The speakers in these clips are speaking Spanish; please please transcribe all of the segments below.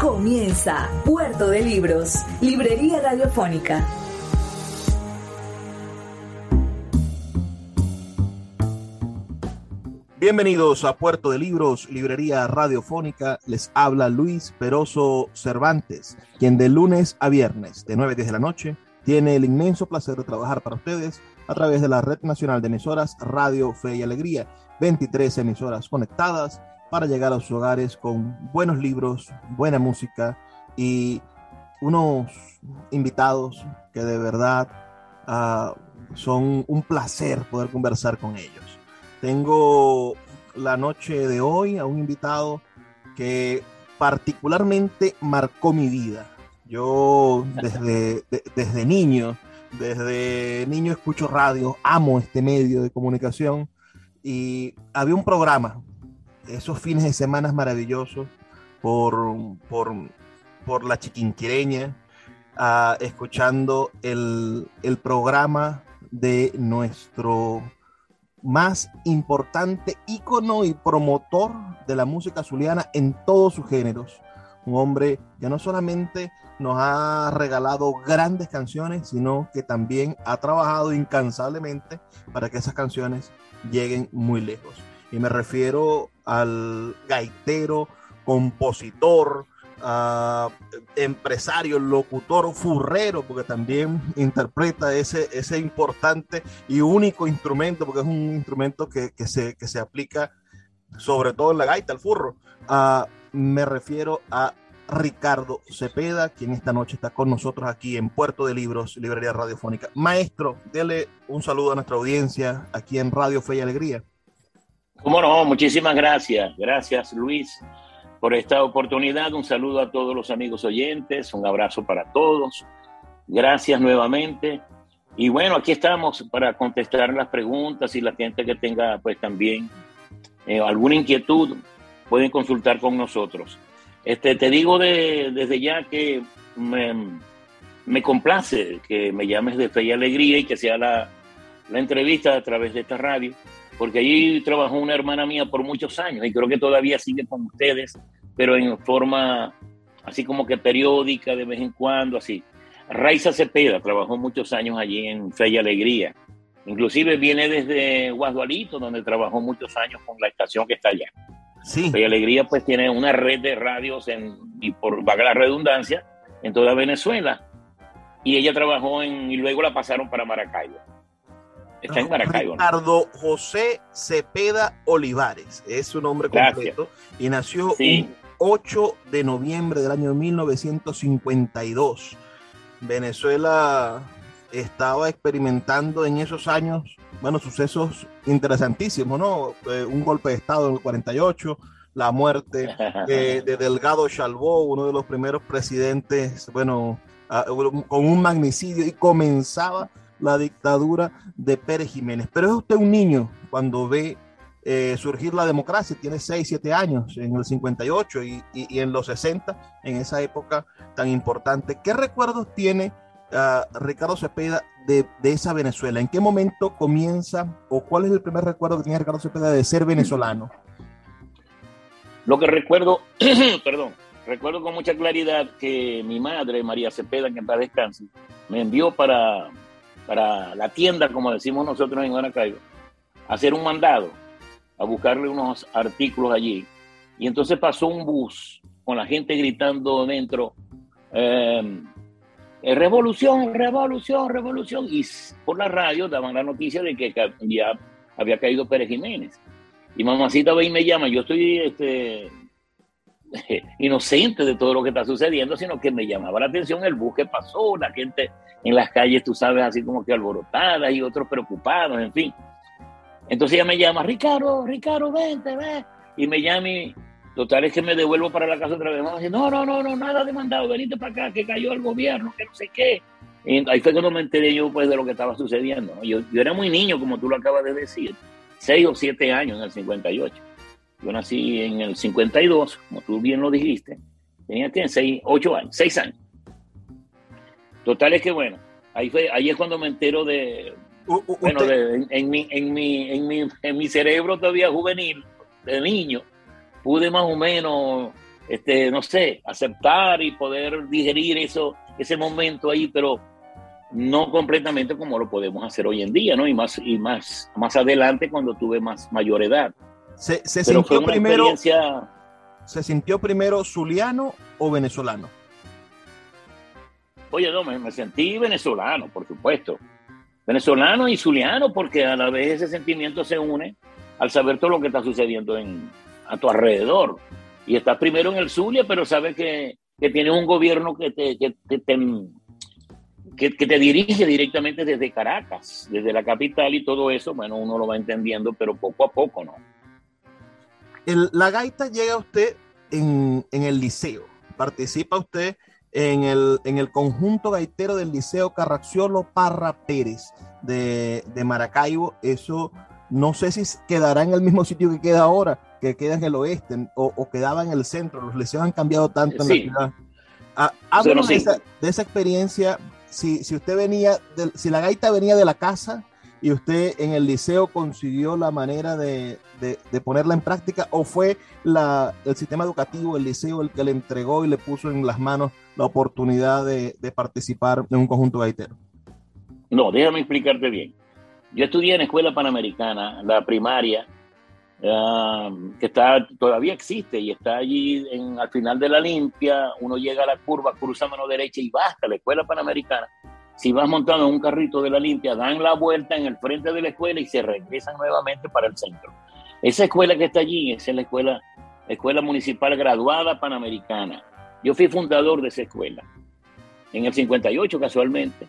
Comienza Puerto de Libros, Librería Radiofónica. Bienvenidos a Puerto de Libros, Librería Radiofónica. Les habla Luis Peroso Cervantes, quien de lunes a viernes, de 9 a 10 de la noche, tiene el inmenso placer de trabajar para ustedes a través de la Red Nacional de Emisoras Radio Fe y Alegría. 23 emisoras conectadas para llegar a sus hogares con buenos libros, buena música y unos invitados que de verdad uh, son un placer poder conversar con ellos. Tengo la noche de hoy a un invitado que particularmente marcó mi vida. Yo desde, de, desde niño, desde niño escucho radio, amo este medio de comunicación y había un programa esos fines de semana maravillosos por, por, por la chiquinquireña, uh, escuchando el, el programa de nuestro más importante ícono y promotor de la música zuliana en todos sus géneros. Un hombre que no solamente nos ha regalado grandes canciones, sino que también ha trabajado incansablemente para que esas canciones lleguen muy lejos. Y me refiero al gaitero, compositor, uh, empresario, locutor, furrero, porque también interpreta ese, ese importante y único instrumento, porque es un instrumento que, que, se, que se aplica sobre todo en la gaita, el furro. Uh, me refiero a Ricardo Cepeda, quien esta noche está con nosotros aquí en Puerto de Libros, Librería Radiofónica. Maestro, dele un saludo a nuestra audiencia aquí en Radio Fe y Alegría. Cómo no, muchísimas gracias. Gracias, Luis, por esta oportunidad. Un saludo a todos los amigos oyentes, un abrazo para todos. Gracias nuevamente. Y bueno, aquí estamos para contestar las preguntas y la gente que tenga pues también eh, alguna inquietud pueden consultar con nosotros. Este, te digo de, desde ya que me, me, complace que me llames de Fe y Alegría y que sea la, la entrevista a través de esta radio porque allí trabajó una hermana mía por muchos años y creo que todavía sigue con ustedes, pero en forma así como que periódica de vez en cuando, así. Raiza Cepeda trabajó muchos años allí en Fe y Alegría. Inclusive viene desde Guadualito, donde trabajó muchos años con la estación que está allá. Sí. Fe y Alegría pues tiene una red de radios en, y por vaga la redundancia en toda Venezuela. Y ella trabajó en, y luego la pasaron para Maracaibo. Está en Maracaibo. Ricardo José Cepeda Olivares, es su nombre completo. Gracias. Y nació sí. un 8 de noviembre del año 1952. Venezuela estaba experimentando en esos años, bueno, sucesos interesantísimos, ¿no? Eh, un golpe de Estado en el 48, la muerte de, de Delgado Chalbó, uno de los primeros presidentes, bueno, uh, con un magnicidio, y comenzaba la dictadura de Pérez Jiménez. Pero es usted un niño cuando ve eh, surgir la democracia, tiene 6, 7 años, en el 58 y, y, en los 60, en esa época tan importante. ¿Qué recuerdos tiene uh, Ricardo Cepeda de, de, esa Venezuela? ¿En qué momento comienza o cuál es el primer recuerdo que tiene Ricardo Cepeda de ser venezolano? Lo que recuerdo, perdón, recuerdo con mucha claridad que mi madre, María Cepeda, que en paz descanse, me envió para para la tienda, como decimos nosotros en Maracaibo, hacer un mandado, a buscarle unos artículos allí. Y entonces pasó un bus con la gente gritando dentro, eh, revolución, revolución, revolución. Y por la radio daban la noticia de que ya había caído Pérez Jiménez. Y mamacita ve y me llama, yo estoy este, inocente de todo lo que está sucediendo, sino que me llamaba la atención el bus que pasó, la gente en las calles, tú sabes, así como que alborotadas y otros preocupados, en fin. Entonces ella me llama, Ricardo, Ricardo, vente, ven. Y me llama y, Total es que me devuelvo para la casa otra vez. Dice, no, no, no, no, nada demandado, venite para acá, que cayó el gobierno, que no sé qué. Y ahí fue cuando me enteré yo pues de lo que estaba sucediendo. Yo, yo era muy niño, como tú lo acabas de decir, seis o siete años en el 58. Yo nací en el 52, como tú bien lo dijiste. Tenía que seis, ocho años, seis años. Total es que bueno, ahí fue, ahí es cuando me entero de, bueno, en, mi, en, mi, en, mi, en mi cerebro todavía juvenil, de niño, pude más o menos, este, no sé, aceptar y poder digerir eso, ese momento ahí, pero no completamente como lo podemos hacer hoy en día, ¿no? Y más, y más, más adelante cuando tuve más mayor edad. ¿Se, se sintió primero, ¿Se sintió primero zuliano o venezolano? Oye, no, me, sentí venezolano, por supuesto. Venezolano y zuliano, porque a la vez ese sentimiento se une al saber todo lo que está sucediendo en, a tu alrededor. Y estás primero en el Zulia, pero sabes que, que tienes un gobierno que te, que, te, que, te dirige directamente desde Caracas, desde la capital y todo eso, bueno, uno lo va entendiendo, pero poco a poco, ¿no? la gaita llega a usted en, en, el liceo, participa usted en el, en el conjunto gaitero del Liceo Carracciolo Parra Pérez de, de Maracaibo, eso no sé si quedará en el mismo sitio que queda ahora, que queda en el oeste o, quedaba en el centro. Los liceos han cambiado tanto en la ciudad. Ah, háblanos de, esa, experiencia. Si, si usted venía, si la gaita venía de la casa y usted en el liceo consiguió la manera de, ponerla en práctica o fue la, el sistema educativo, el liceo, el que le entregó y le puso en las manos la oportunidad de, de participar en un conjunto gaitero? No, déjame explicarte bien. Yo estudié en Escuela Panamericana, la primaria, ah, que está, todavía existe y está allí en, al final de la limpia. Uno llega a la curva, cruza mano derecha y basta la Escuela Panamericana. Si vas montando en un carrito de la limpia, dan la vuelta en el frente de la escuela y se regresan nuevamente para el centro. Esa escuela que está allí es la escuela, escuela municipal graduada panamericana. Yo fui fundador de esa escuela en el 58 casualmente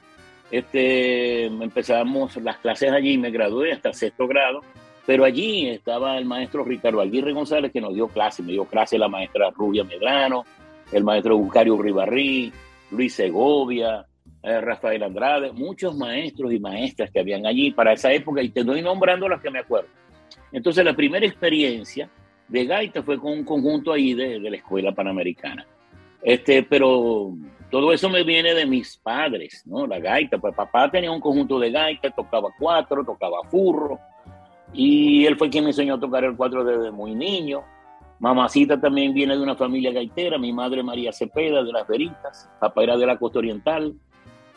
este, empezamos las clases allí, me gradué hasta sexto grado, pero allí estaba el maestro Ricardo Aguirre González que nos dio clase, me dio clase la maestra Rubia Medrano, el maestro Bucario Ribarrí, Luis Segovia, eh, Rafael Andrade, muchos maestros y maestras que habían allí para esa época y te doy nombrando las que me acuerdo. Entonces la primera experiencia de gaita fue con un conjunto ahí de, de la escuela panamericana. Este, pero todo eso me viene de mis padres, ¿no? La gaita, pues papá tenía un conjunto de gaita, tocaba cuatro, tocaba furro, y él fue quien me enseñó a tocar el cuatro desde muy niño. Mamacita también viene de una familia gaitera, mi madre María Cepeda de las Veritas, papá era de la costa oriental.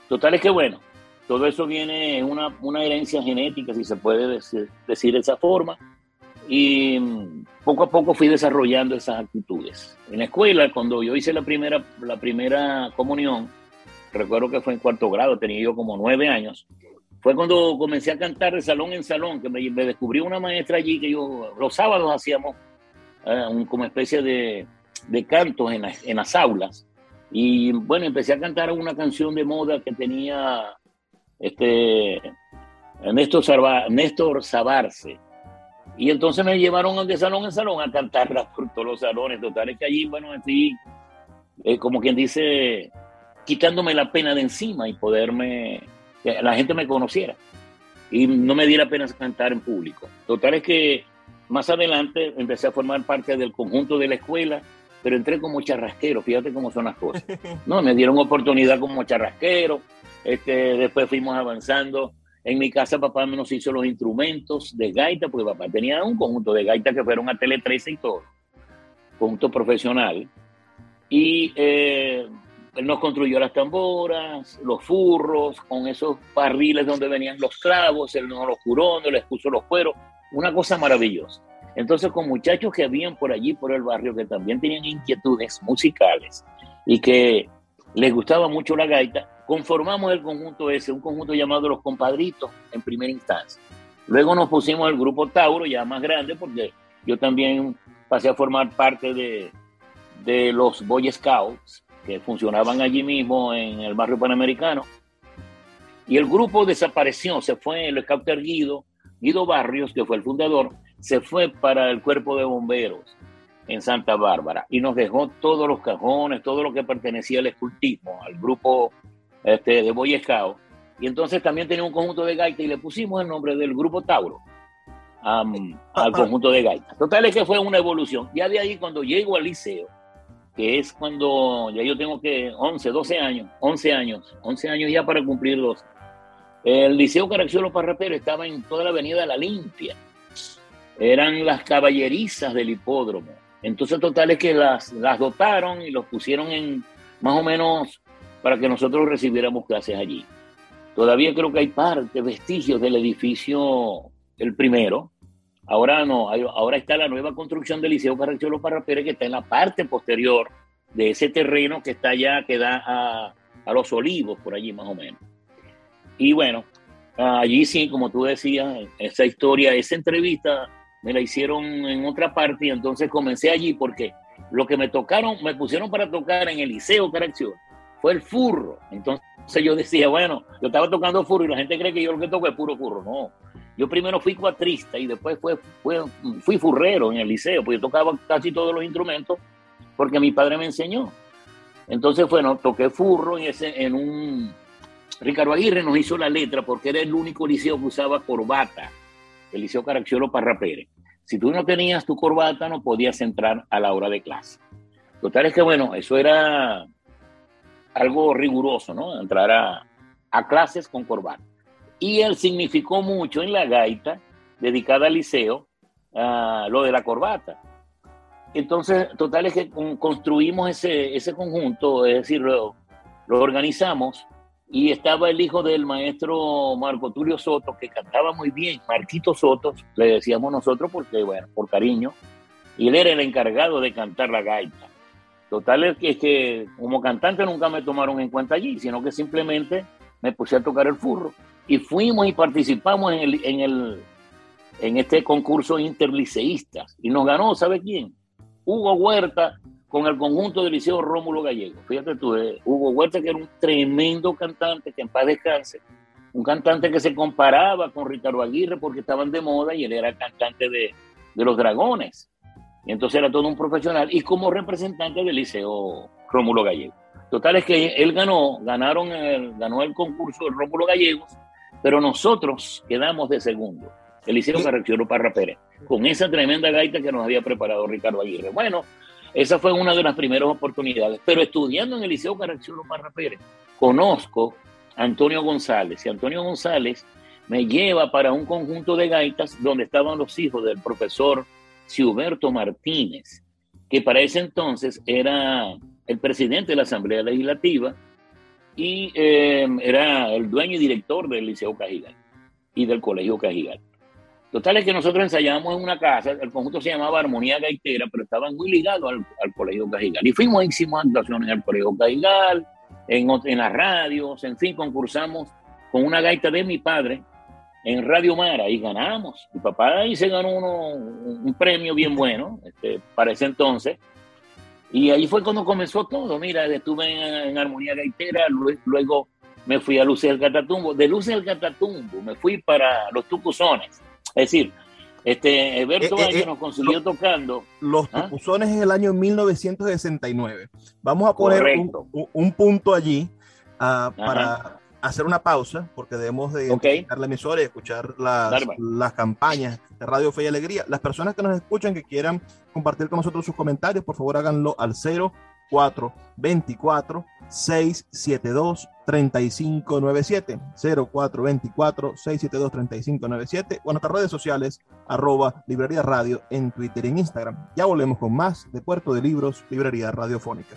Total es que bueno, todo eso viene en una, una herencia genética, si se puede decir, de esa forma, y poco a poco fui desarrollando esas actitudes. En la escuela, cuando yo hice la primera, la primera comunión, recuerdo que fue en cuarto grado, tenía yo como nueve años, fue cuando comencé a cantar de salón en salón, que me, descubrí una maestra allí que yo, los sábados hacíamos eh, un, como especie de, de cantos en, en, las aulas. Y bueno, empecé a cantar una canción de moda que tenía este, Néstor, Néstor Sabarce y entonces me llevaron de salón en salón a cantarla por todos los salones. Total, es que allí, bueno, fui, eh, como quien dice, quitándome la pena de encima y poderme, que la gente me conociera. Y no me diera pena cantar en público. Total, es que más adelante empecé a formar parte del conjunto de la escuela, pero entré como charrasquero, fíjate cómo son las cosas. No, me dieron oportunidad como charrasquero, este, después fuimos avanzando en mi casa papá nos hizo los instrumentos de gaita, porque papá tenía un conjunto de gaita que fueron a Tele 13 y todo, conjunto profesional. Y eh, él nos construyó las tamboras, los furros, con esos barriles donde venían los clavos, él nos los curó, nos les puso los cueros, una cosa maravillosa. Entonces, con muchachos que habían por allí, por el barrio, que también tenían inquietudes musicales y que les gustaba mucho la gaita, conformamos el conjunto ese, un conjunto llamado Los Compadritos en primera instancia. Luego nos pusimos el grupo Tauro, ya más grande, porque yo también pasé a formar parte de, de los Boy Scouts, que funcionaban allí mismo en el barrio panamericano. Y el grupo desapareció, se fue el scouter Guido, Guido Barrios, que fue el fundador, se fue para el cuerpo de bomberos. en Santa Bárbara y nos dejó todos los cajones, todo lo que pertenecía al escultismo, al grupo este, de Boy Scout. Y entonces también tenía un conjunto de gaitas y le pusimos el nombre del grupo Tauro al conjunto de gaitas. Total es que fue una evolución. Ya de ahí cuando llego al liceo, que es cuando ya yo tengo que 11, 12 años, 11 años, 11 años ya para cumplir los. El Liceo Caracciolo Parrapero estaba en toda la avenida La Limpia. Eran las caballerizas del hipódromo. Entonces, total es que las, las dotaron y los pusieron en más o menos para que nosotros recibiéramos clases allí. Todavía creo que hay parte, vestigios del edificio, el primero. Ahora no, ahora está la nueva construcción del Liceo Carracciolo Parra Pérez, que está en la parte posterior de ese terreno que está allá, que da a, a los olivos, por allí más o menos. Y bueno, allí sí, como tú decías, esa historia, esa entrevista me la hicieron en otra parte y entonces comencé allí porque lo que me tocaron, me pusieron para tocar en el Liceo Caracciolo fue el furro. Entonces yo decía, bueno, yo estaba tocando furro y la gente cree que yo lo que toco es puro furro. No, yo primero fui cuatrista y después fue, fui furrero en el liceo, porque yo tocaba casi todos los instrumentos porque mi padre me enseñó. Entonces, bueno, toqué furro en, ese, en un... Ricardo Aguirre nos hizo la letra porque era el único liceo que usaba corbata, el liceo Caracciolo Parra Pérez. Si tú no tenías tu corbata, no podías entrar a la hora de clase. Total es que, bueno, eso era algo riguroso, ¿no? Entrar a, clases con corbata. Y él significó mucho en la gaita dedicada al liceo lo de la corbata. Entonces, total es que construimos ese, ese conjunto, es decir, lo, lo, organizamos y estaba el hijo del maestro Marco Tulio Soto, que cantaba muy bien, Marquito Soto, le decíamos nosotros porque, bueno, por cariño, y él era el encargado de cantar la gaita. Total es que, que como cantante nunca me tomaron en cuenta allí, sino que simplemente me puse a tocar el furro. Y fuimos y participamos en, el, en, el, en este concurso interliceístas. Y nos ganó, ¿sabe quién? Hugo Huerta con el conjunto del Liceo Rómulo Gallego. Fíjate tú, eh, Hugo Huerta que era un tremendo cantante, que en paz descanse. Un cantante que se comparaba con Ricardo Aguirre porque estaban de moda y él era cantante de, de Los Dragones. Y entonces era todo un profesional y como representante del Liceo Rómulo Gallego. Total es que él ganó, ganaron el, ganó el concurso del Rómulo Gallegos, pero nosotros quedamos de segundo. El Liceo Carrecciolo Parra Pérez, con esa tremenda gaita que nos había preparado Ricardo Aguirre. Bueno, esa fue una de las primeras oportunidades. Pero estudiando en el Liceo Carrecciolo Parra Pérez, conozco a Antonio González. Y Antonio González me lleva para un conjunto de gaitas donde estaban los hijos del profesor Ciuberto Martínez, que para ese entonces era el presidente de la Asamblea Legislativa y eh, era el dueño y director del Liceo Cajigal y del Colegio Cajigal. Total es que nosotros ensayábamos en una casa, el conjunto se llamaba Armonía Gaitera, pero estaban muy ligados al, Colegio Cajigal. Y fuimos, hicimos actuaciones en el Colegio Cajigal, en, en las radios, en fin, concursamos con una gaita de mi padre, en Radio Mara y ganamos. Mi papá ahí se ganó un premio bien bueno este, para ese entonces. Y ahí fue cuando comenzó todo. Mira, estuve en, Armonía Gaitera, luego me fui a Luces del Catatumbo. De Luces del Catatumbo me fui para los Tucuzones. Es decir, este, Alberto eh, eh, eh, nos consiguió tocando. Los ¿ah? Tucuzones en el año 1969. Vamos a poner un, punto allí uh, para hacer una pausa porque debemos de okay. la emisora y escuchar las, las, campañas de Radio Fe y Alegría. Las personas que nos escuchan que quieran compartir con nosotros sus comentarios, por favor háganlo al 0424 672 3597 0424 672 3597 o en nuestras redes sociales arroba librería radio en Twitter y en Instagram. Ya volvemos con más de Puerto de Libros, Librería Radiofónica.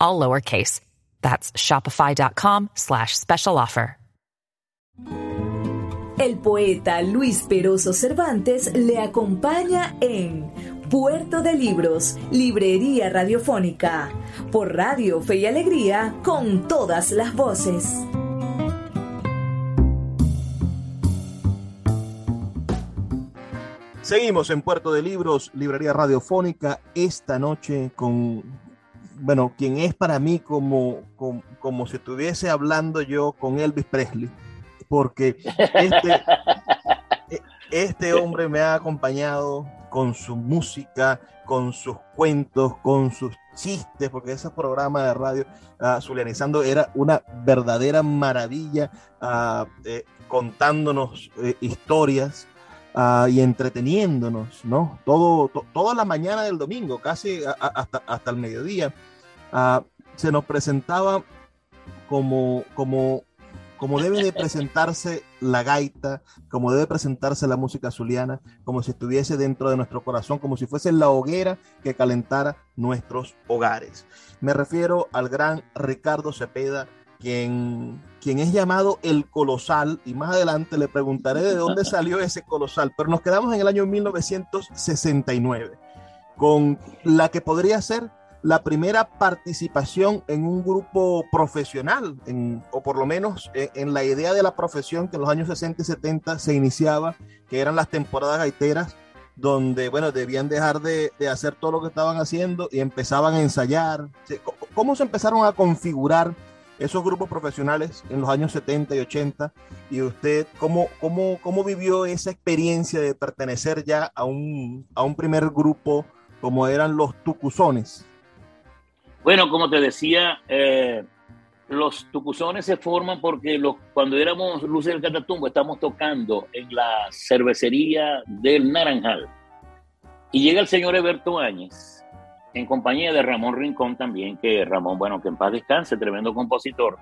all lowercase. That's shopify.com slash special offer. El poeta Luis Peroso Cervantes le acompaña en Puerto de Libros, Librería Radiofónica, por Radio Fe y Alegría, con todas las voces. Seguimos en Puerto de Libros, Librería Radiofónica, esta noche con, bueno, quien es para mí como, como, como si estuviese hablando yo con Elvis Presley, porque este, este hombre me ha acompañado con su música, con sus cuentos, con sus chistes, porque ese programa de radio, uh, Zulianizando, era una verdadera maravilla, uh, eh, contándonos eh, historias uh, y entreteniéndonos, ¿no? Todo, to, toda la mañana del domingo, casi a, a, hasta, hasta el mediodía, se nos presentaba como, como como debe de presentarse la gaita, como debe presentarse la música zuliana, como si estuviese dentro de nuestro corazón, como si fuese la hoguera que calentara nuestros hogares. Me refiero al gran Ricardo Cepeda, quien, quien es llamado el colosal, y más adelante le preguntaré de dónde salió ese colosal, pero nos quedamos en el año 1969, con la que podría ser la primera participación en un grupo profesional, o por lo menos en, en, la idea de la profesión que en los años 60 y 70 se iniciaba, que eran las temporadas gaiteras, donde, bueno, debían dejar de, de hacer todo lo que estaban haciendo y empezaban a ensayar. ¿Cómo se empezaron a configurar esos grupos profesionales en los años 70 y 80? ¿Y usted cómo, cómo, cómo vivió esa experiencia de pertenecer ya a un, a un primer grupo como eran los Tucuzones? Bueno, como te decía, eh, los tucuzones se forman porque los, cuando éramos Luces del Catatumbo estamos tocando en la cervecería del Naranjal. Y llega el señor Eberto Áñez, en compañía de Ramón Rincón también, que Ramón, bueno, que en paz descanse, tremendo compositor.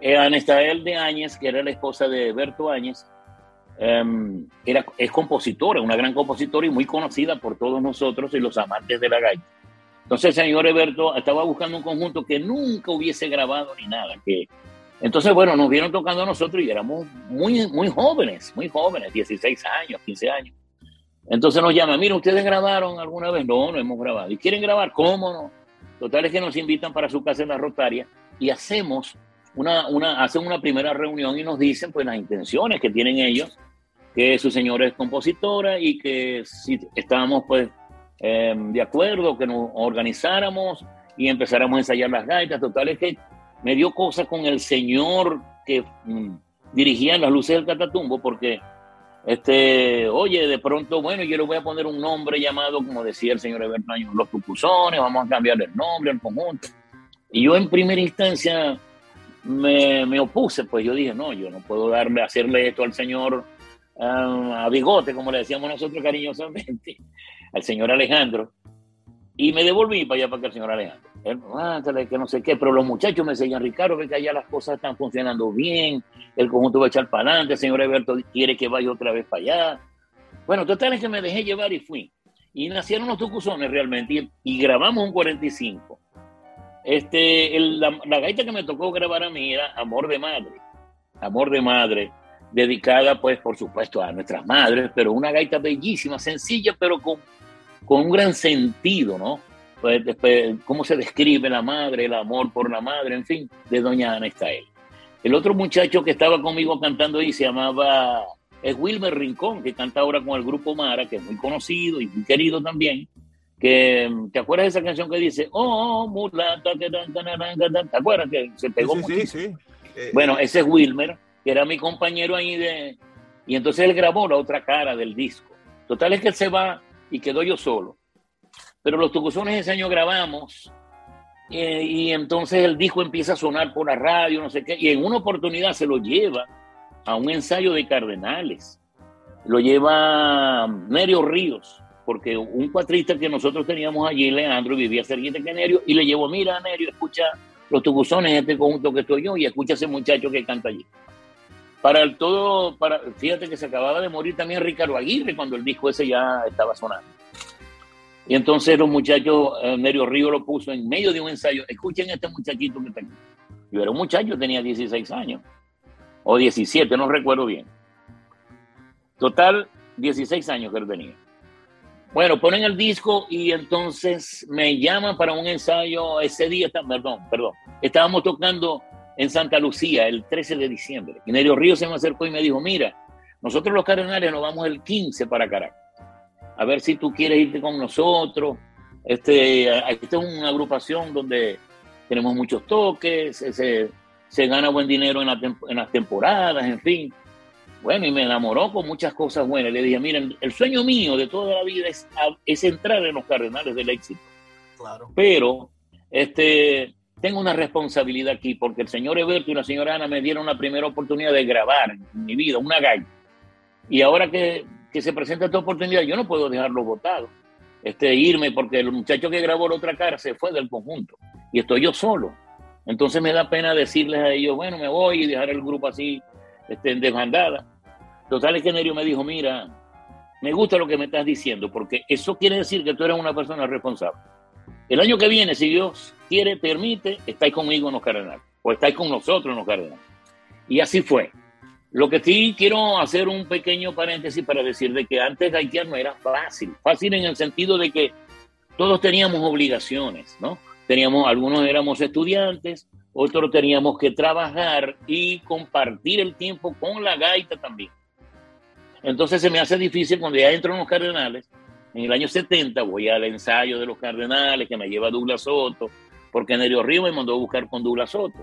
Eh, Anestael de Áñez, que era la esposa de Eberto Áñez, eh, era, es compositora, una gran compositora y muy conocida por todos nosotros y los amantes de la gaita. Entonces señor Eberto estaba buscando un conjunto que nunca hubiese grabado ni nada. Que... Entonces, bueno, nos vieron tocando a nosotros y éramos muy, muy jóvenes, muy jóvenes, 16 años, 15 años. Entonces nos llaman, mira, ¿ustedes grabaron alguna vez? No, no hemos grabado. ¿Y quieren grabar? ¿Cómo no? Total es que nos invitan para su casa en la Rotaria y hacemos una, una, hacen una primera reunión y nos dicen pues las intenciones que tienen ellos, que su señora es compositora y que si estábamos pues eh, de acuerdo, que nos organizáramos y empezáramos a ensayar las gaitas. Total es que me dio cosas con el señor que mm, dirigía las luces del Catatumbo, porque, este, oye, de pronto, bueno, yo le voy a poner un nombre llamado, como decía el señor Evernaño, Los Tucuzones, vamos a cambiar el nombre, el conjunto. Y yo en primera instancia me, me opuse, pues yo dije, no, yo no puedo darle, hacerle esto al señor uh, a bigote, como le decíamos nosotros cariñosamente al señor Alejandro y me devolví para allá para que el señor Alejandro. Él, ah, que no sé qué, pero los muchachos me decían, Ricardo, ve que allá las cosas están funcionando bien, el conjunto va a echar para adelante, el señor Alberto quiere que vaya otra vez para allá. Bueno, total es que me dejé llevar y fui. Y nacieron los tucuzones realmente y, grabamos un 45. Este, el, la, la gaita que me tocó grabar a mí era Amor de Madre. Amor de Madre dedicada pues por supuesto a nuestras madres, pero una gaita bellísima, sencilla, pero con, con un gran sentido, ¿no? Pues, después, cómo se describe la madre, el amor por la madre, en fin, de doña Ana Estael. El otro muchacho que estaba conmigo cantando ahí se llamaba, es Wilmer Rincón, que canta ahora con el grupo Mara, que es muy conocido y muy querido también, que, ¿te acuerdas de esa canción que dice, oh, mulata, que tan, ¿te acuerdas que se pegó sí, mucho? Sí, sí. Eh, bueno, ese es Wilmer, que era mi compañero ahí de... Y entonces él grabó la otra cara del disco. Total es que él se va y quedó yo solo. Pero los tucuzones ese año grabamos eh, y entonces el disco empieza a sonar por la radio, no sé qué, y en una oportunidad se lo lleva a un ensayo de Cardenales. Lo lleva Nerio Ríos, porque un cuatrista que nosotros teníamos allí, Leandro, vivía cerquita que Nerio, y le llevó, mira, Nerio, escucha los tucuzones, este conjunto que estoy yo, y escucha ese muchacho que canta allí. Para el todo, para, fíjate que se acababa de morir también Ricardo Aguirre cuando el disco ese ya estaba sonando. Y entonces los muchachos, eh, Nerio Río lo puso en medio de un ensayo. Escuchen a este muchachito que está. Yo era un muchacho, tenía 16 años. O 17, no recuerdo bien. Total, 16 años que él tenía. Bueno, ponen el disco y entonces me llaman para un ensayo ese día, perdón, perdón, estábamos tocando en Santa Lucía el 13 de diciembre. Y Nerio Río se me acercó y me dijo, mira, nosotros los cardenales nos vamos el 15 para Caracas. A ver si tú quieres irte con nosotros. Este, esta es una agrupación donde tenemos muchos toques, se, se gana buen dinero en, en las temporadas, en fin. Bueno, y me enamoró con muchas cosas buenas. Le dije, miren, el sueño mío de toda la vida es, es entrar en los cardenales del éxito. Claro. Pero, este, tengo una responsabilidad aquí, porque el señor Eberto y la señora Ana me dieron la primera oportunidad de grabar en mi vida, una gaita. Y ahora que, que se presenta esta oportunidad, yo no puedo dejarlo votado, este, irme, porque el muchacho que grabó la otra cara se fue del conjunto y estoy yo solo. Entonces me da pena decirles a ellos, bueno, me voy y dejar el grupo así este, en desbandada. Total es que me dijo, mira, me gusta lo que me estás diciendo, porque eso quiere decir que tú eres una persona responsable. El año que viene, si Dios quiere, permite, estáis conmigo en los cardenales, o estáis con nosotros en los cardenales. Y así fue. Lo que sí quiero hacer un pequeño paréntesis para decir de que antes haitiano era fácil, fácil en el sentido de que todos teníamos obligaciones, ¿no? Teníamos, algunos éramos estudiantes, otros teníamos que trabajar y compartir el tiempo con la gaita también. Entonces se me hace difícil cuando ya entro en los cardenales, en el año 70 voy al ensayo de los cardenales que me lleva Douglas Soto, porque Nerio Río me mandó a buscar con Douglas Soto.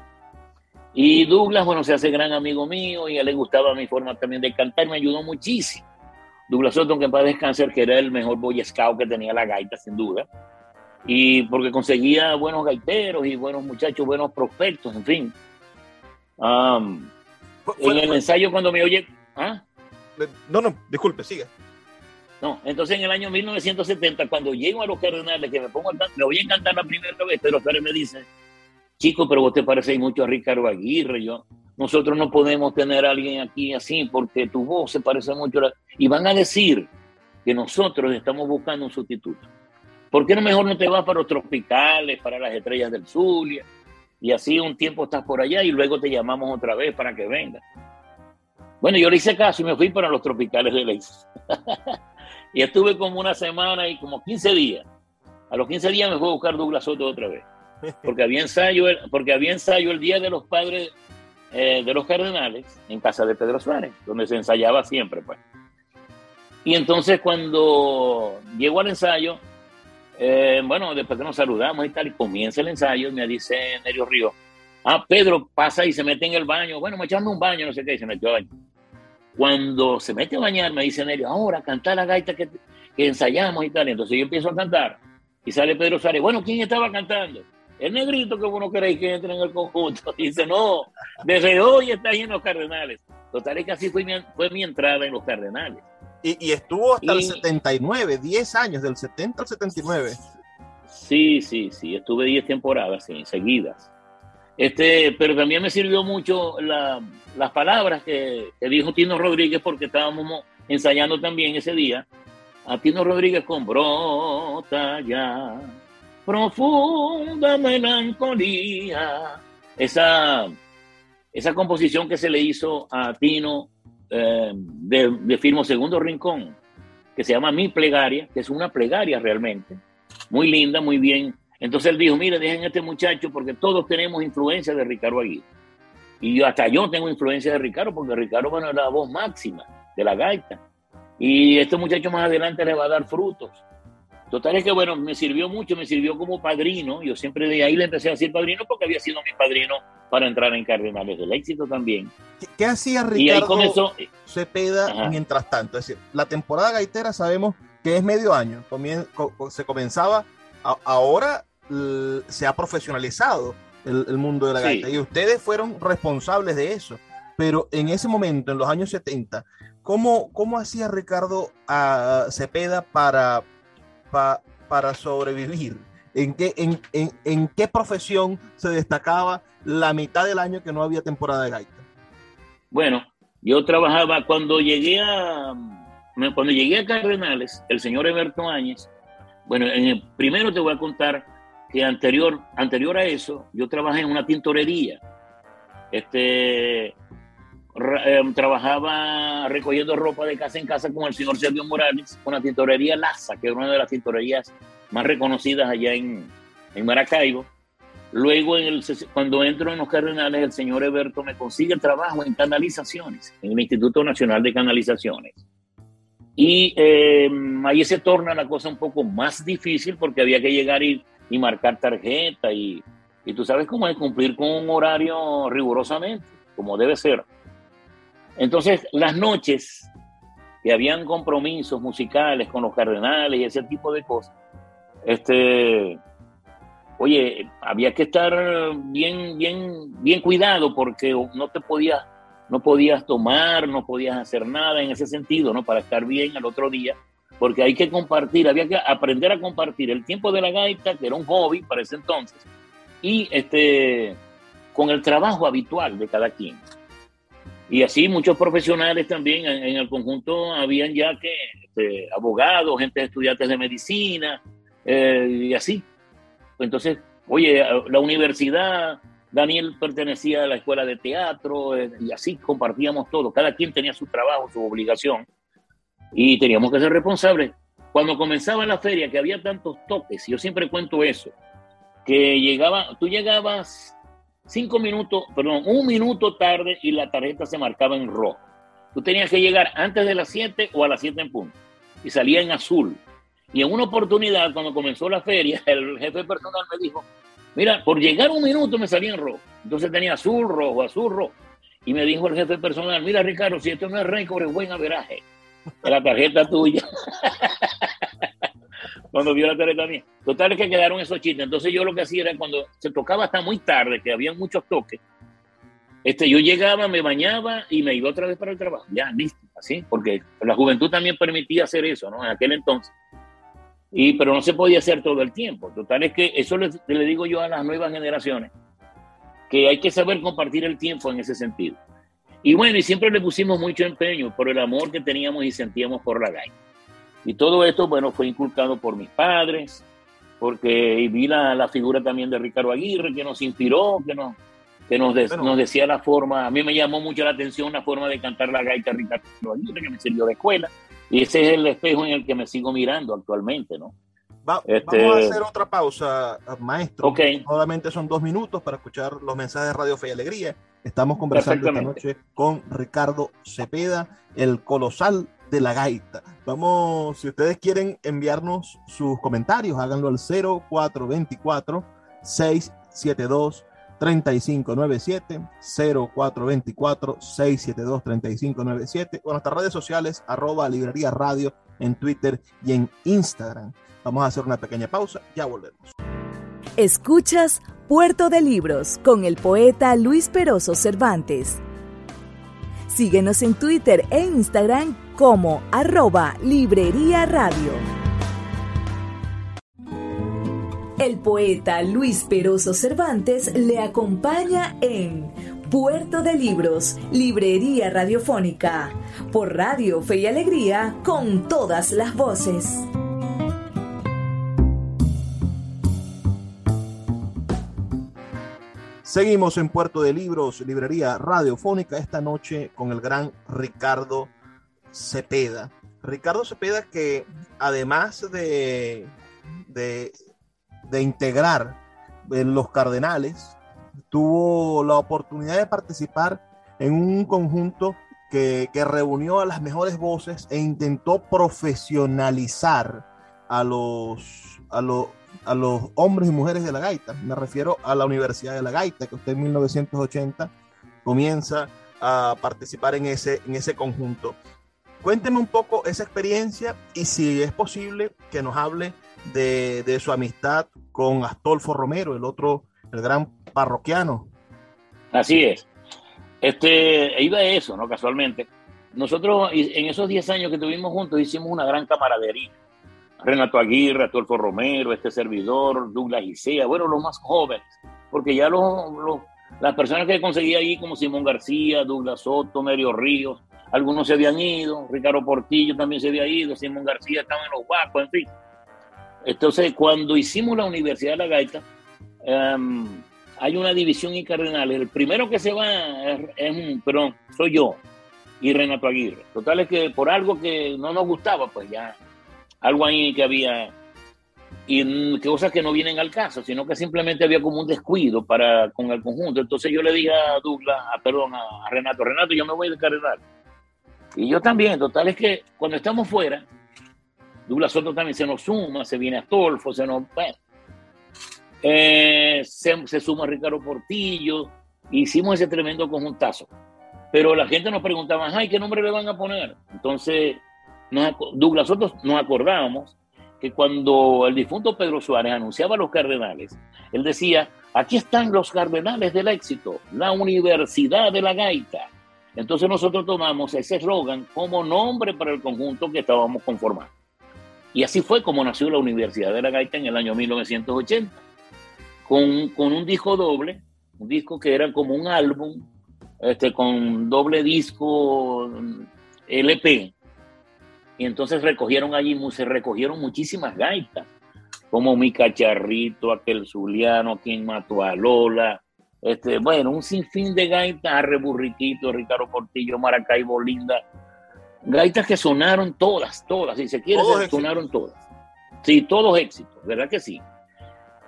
Y Douglas, bueno, se hace gran amigo mío y a él le gustaba mi forma también de cantar, me ayudó muchísimo. Douglas Soto, aunque para descansar, que era el mejor boy scout que tenía la gaita, sin duda y porque conseguía buenos gaiteros y buenos muchachos, buenos prospectos, en fin. en el ensayo cuando me oye... ¿ah? No, no, disculpe, siga. No, entonces en el año 1970, cuando llego a los Cardenales, que me pongo a me voy a encantar la primera vez, pero Pérez me dice, chico, pero vos te pareces mucho a Ricardo Aguirre, yo, nosotros no podemos tener a alguien aquí así porque tu voz se parece mucho a Y van a decir que nosotros estamos buscando un sustituto. ¿Por qué no mejor no te vas para los tropicales, para las estrellas del Zulia? Y así un tiempo estás por allá y luego te llamamos otra vez para que vengas. Bueno, yo le hice caso y me fui para los tropicales de Leis. y estuve como una semana y como 15 días. A los 15 días me fue a buscar Douglas Soto otra vez. Porque había ensayo, porque había ensayo el día de los padres eh, de los cardenales en casa de Pedro Suárez, donde se ensayaba siempre. Pues. Y entonces cuando llego al ensayo, eh, bueno, después que nos saludamos y tal, y comienza el ensayo, me dice Nerio Río, ah, Pedro pasa y se mete en el baño, bueno, me echando un baño, no sé qué, y se metió a baño. Cuando se mete a bañar, me dice Nerio, ahora canta la gaita que, que ensayamos y tal, entonces yo empiezo a cantar, y sale Pedro Sárez, bueno, ¿quién estaba cantando? El negrito que uno queréis que entre en el conjunto. dice, no, desde hoy está ahí en los Cardenales. Total es que así fue mi, fue mi entrada en los Cardenales. Y, estuvo hasta el 79, 10 años, del 70 al 79. Sí, sí, sí, estuve 10 temporadas sí, seguidas. Este, pero también me sirvió mucho las palabras que, dijo Tino Rodríguez, porque estábamos ensayando también ese día a Tino Rodríguez con Brota ya, profunda melancolía. Esa, esa composición que se le hizo a Tino eh, de, Firmo Segundo Rincón, que se llama Mi Plegaria, que es una plegaria realmente, muy linda, muy bien. Entonces él dijo, mire, dejen a este muchacho porque todos tenemos influencia de Ricardo Aguirre. Y yo, hasta yo tengo influencia de Ricardo porque Ricardo bueno, es la voz máxima de la gaita. Y este muchacho más adelante le va a dar frutos. Total es que, bueno, me sirvió mucho, me sirvió como padrino. Yo siempre de ahí le empecé a decir padrino porque había sido mi padrino para entrar en Cardenales del Éxito también. ¿Qué, hacía Ricardo Cepeda mientras tanto? Es decir, la temporada gaitera sabemos que es medio año. se comenzaba, ahora se ha profesionalizado el, mundo de la gaita y ustedes fueron responsables de eso. Pero en ese momento, en los años 70, ¿cómo, cómo hacía Ricardo a Cepeda para para sobrevivir? ¿En qué, en, en, qué profesión se destacaba la mitad del año que no había temporada de gaita? Bueno, yo trabajaba cuando llegué a cuando llegué a Cardenales, el señor Eberto Áñez, bueno, en el, primero te voy a contar que anterior, anterior a eso, yo trabajé en una tintorería. Este, em, trabajaba recogiendo ropa de casa en casa con el señor Sergio Morales, con la tintorería Laza, que es una de las tintorerías más reconocidas allá en, en Maracaibo. Luego, en el, cuando entro en los Cardenales, el señor Eberto me consigue trabajo en canalizaciones, en el Instituto Nacional de Canalizaciones. Y eh, ahí se torna la cosa un poco más difícil porque había que llegar y, y marcar tarjeta y, y tú sabes cómo es cumplir con un horario rigurosamente, como debe ser. Entonces, las noches que habían compromisos musicales con los cardenales y ese tipo de cosas, este, oye, había que estar bien, bien, bien cuidado porque no te podías, no podías tomar, no podías hacer nada en ese sentido, ¿no? Para estar bien al otro día, porque hay que compartir, había que aprender a compartir el tiempo de la gaita, que era un hobby para ese entonces, y este, con el trabajo habitual de cada quien. Y así muchos profesionales también en, el conjunto habían ya que este, abogados, gente estudiantes de medicina eh, y así. Entonces, oye, la universidad, Daniel pertenecía a la escuela de teatro eh, y así compartíamos todo. Cada quien tenía su trabajo, su obligación y teníamos que ser responsables. Cuando comenzaba la feria, que había tantos toques, yo siempre cuento eso, que llegaba, tú llegabas cinco minutos, perdón, un minuto tarde y la tarjeta se marcaba en rojo. Tú tenías que llegar antes de las 7 o a las 7 en punto y salía en azul. Y en una oportunidad, cuando comenzó la feria, el jefe personal me dijo, mira, por llegar un minuto me salía en rojo. Entonces tenía azul, rojo, azul, rojo. Y me dijo el jefe personal, mira Ricardo, si esto no es récord, es buen averaje. La tarjeta tuya. cuando vio la tarjeta mía. Total es que quedaron esos chistes. Entonces yo lo que hacía era cuando se tocaba hasta muy tarde, que había muchos toques, este, yo llegaba, me bañaba y me iba otra vez para el trabajo. Ya, listo, así, porque la juventud también permitía hacer eso, ¿no? En aquel entonces. Y, pero no se podía hacer todo el tiempo. Total es que eso le, le digo yo a las nuevas generaciones, que hay que saber compartir el tiempo en ese sentido. Y bueno, y siempre le pusimos mucho empeño por el amor que teníamos y sentíamos por la gaita. Y todo esto, bueno, fue inculcado por mis padres, porque vi la, la figura también de Ricardo Aguirre, que nos inspiró, que nos, que nos, nos decía la forma, a mí me llamó mucho la atención la forma de cantar la gaita Ricardo Aguirre, que me sirvió de escuela, y ese es el espejo en el que me sigo mirando actualmente, ¿no? este... Vamos a hacer otra pausa, maestro. Okay. Solamente son dos minutos para escuchar los mensajes de Radio Fe y Alegría. Estamos conversando esta noche con Ricardo Cepeda, el colosal de la gaita. Vamos, si ustedes quieren enviarnos sus comentarios, háganlo al 0424 672 3597 0424 672 3597 o nuestras redes sociales arroba librería radio en Twitter y en Instagram. Vamos a hacer una pequeña pausa, ya volvemos. Escuchas Puerto de Libros con el poeta Luis Peroso Cervantes. Síguenos en Twitter e Instagram como arroba Librería Radio. El poeta Luis Peroso Cervantes le acompaña en Puerto de Libros, Librería Radiofónica, por Radio Fe y Alegría, con todas las voces. Seguimos en Puerto de Libros, Librería Radiofónica, esta noche con el gran Ricardo Cepeda. Ricardo Cepeda que además de, de, integrar en los Cardenales, tuvo la oportunidad de participar en un conjunto que, que, reunió a las mejores voces e intentó profesionalizar a los, a los a los hombres y mujeres de la gaita. Me refiero a la Universidad de la Gaita, que usted en 1980 comienza a participar en ese, en ese conjunto. Cuénteme un poco esa experiencia y si es posible que nos hable de, de su amistad con Astolfo Romero, el otro, el gran parroquiano. Así es. Este, iba de eso, ¿no? Casualmente. Nosotros en esos 10 años que tuvimos juntos hicimos una gran camaradería Renato Aguirre, Adolfo Romero, este servidor, Douglas Isea, bueno, los más jóvenes, porque ya los, las personas que conseguí ahí, como Simón García, Douglas Soto, Mario Ríos, algunos se habían ido, Ricardo Portillo también se había ido, Simón García estaba en los Guapos, en fin. Entonces, cuando hicimos la Universidad de la Gaita, em, hay una división en Cardenales. El primero que se va es, un, perdón, soy yo y Renato Aguirre. Total es que por algo que no nos gustaba, pues ya, algo ahí que había, y cosas que no vienen al caso, sino que simplemente había como un descuido para con el conjunto. Entonces yo le dije a Douglas, a, perdón, a Renato, Renato, yo me voy de Cardenal. Y yo también, total es que cuando estamos fuera, Douglas Soto también se nos suma, se viene Astolfo, se nos... Eh, se, suma Ricardo Portillo, hicimos ese tremendo conjuntazo. Pero la gente nos preguntaba, ay, ¿qué nombre le van a poner? Entonces, Douglas Soto nos acordábamos que cuando el difunto Pedro Suárez anunciaba a los cardenales, él decía, aquí están los cardenales del éxito, la Universidad de la Gaita. Entonces nosotros tomamos ese eslogan como nombre para el conjunto que estábamos conformando. Y así fue como nació la Universidad de la Gaita en el año 1980, con, con un disco doble, un disco que era como un álbum, este, con doble disco LP. Y entonces recogieron allí, se recogieron muchísimas gaitas, como mi cacharrito, aquel Zuliano, quien mató a Lola, este, bueno, un sinfín de gaitas, Arre Burriquito, Ricardo Portillo, Maracaibo, Linda, gaitas que sonaron todas, todas, si se quiere, sonaron todas. Sí, todos éxitos, ¿verdad que sí?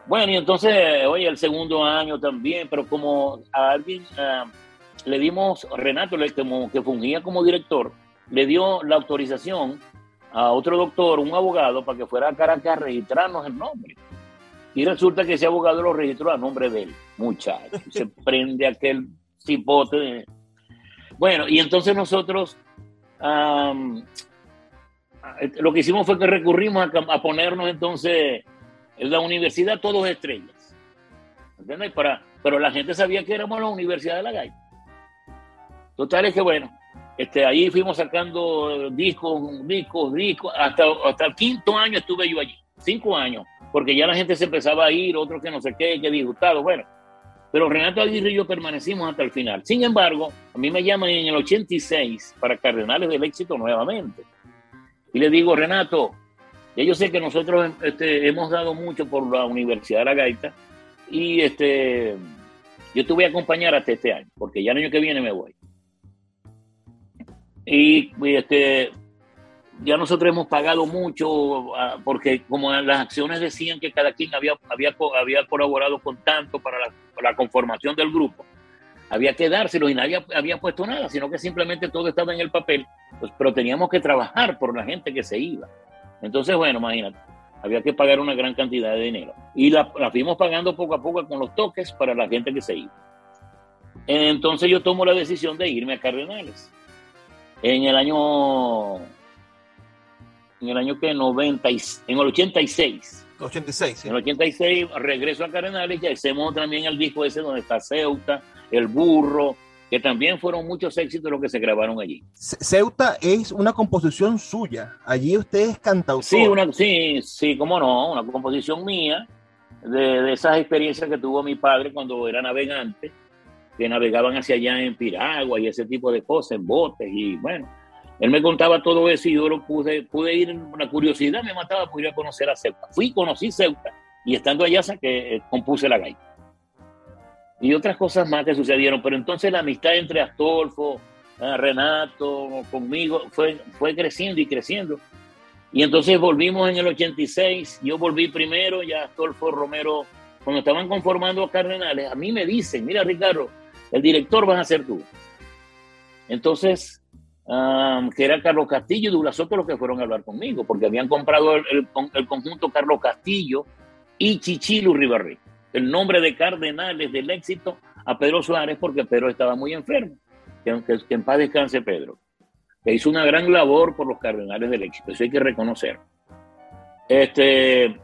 Bueno, y entonces, oye, el segundo año también, pero como a alguien ah, le dimos, Renato, como, que fungía como director, le dio la autorización a otro doctor, un abogado, para que fuera a Caracas a registrarnos el nombre. Y resulta que ese abogado lo registró a nombre de él, muchacho. Se prende aquel cipote. Bueno, y entonces nosotros lo que hicimos fue que recurrimos a, ponernos entonces en la universidad todos estrellas. Para, pero la gente sabía que éramos la Universidad de la Gaita. Total es que bueno, este, ahí fuimos sacando discos, discos, discos. Hasta, hasta el quinto año estuve yo allí. Cinco años porque ya la gente se empezaba a ir, otros que no sé qué, que disgustado, bueno. Pero Renato Aguirre y yo permanecimos hasta el final. Sin embargo, a mí me llaman en el 86 para Cardenales del Éxito nuevamente. Y le digo, Renato, ya yo sé que nosotros este, hemos dado mucho por la Universidad de la Gaita y este, yo te voy a acompañar hasta este año, porque ya el año que viene me voy. Y este, ya nosotros hemos pagado mucho ah, porque como las acciones decían que cada quien había, había, había colaborado con tanto para la, conformación del grupo, había que dárselo y nadie había puesto nada, sino que simplemente todo estaba en el papel, pues, pero teníamos que trabajar por la gente que se iba. Entonces, bueno, imagínate, había que pagar una gran cantidad de dinero. Y la, la fuimos pagando poco a poco con los toques para la gente que se iba. Entonces yo tomo la decisión de irme a Cardenales. En el año en el año que 90, en el 86. 86, En el 86 regreso a Cardenales y hacemos también el disco ese donde está Ceuta, El Burro, que también fueron muchos éxitos los que se grabaron allí. Ceuta es una composición suya. Allí usted es cantautor. Sí, una, sí, sí, cómo no, una composición mía de, de esas experiencias que tuvo mi padre cuando era navegante, que navegaban hacia allá en Piragua y ese tipo de cosas, en botes y bueno él me contaba todo eso y yo lo pude, pude ir, una curiosidad me mataba por ir a conocer a Ceuta. Fui, conocí Ceuta y estando allá que eh, compuse la gaita. Y otras cosas más que sucedieron, pero entonces la amistad entre Astolfo, eh, Renato, conmigo, fue, fue creciendo y creciendo. Y entonces volvimos en el 86, yo volví primero, ya Astolfo Romero, cuando estaban conformando a Cardenales, a mí me dicen, mira Ricardo, el director vas a ser tú. Entonces que era Carlos Castillo y Douglas Soto los que fueron a hablar conmigo, porque habían comprado el, conjunto Carlos Castillo y Chichilu Riverri, el nombre de cardenales del éxito a Pedro Suárez, porque Pedro estaba muy enfermo. Que, en paz descanse Pedro, que hizo una gran labor por los cardenales del éxito, eso hay que reconocer. Este,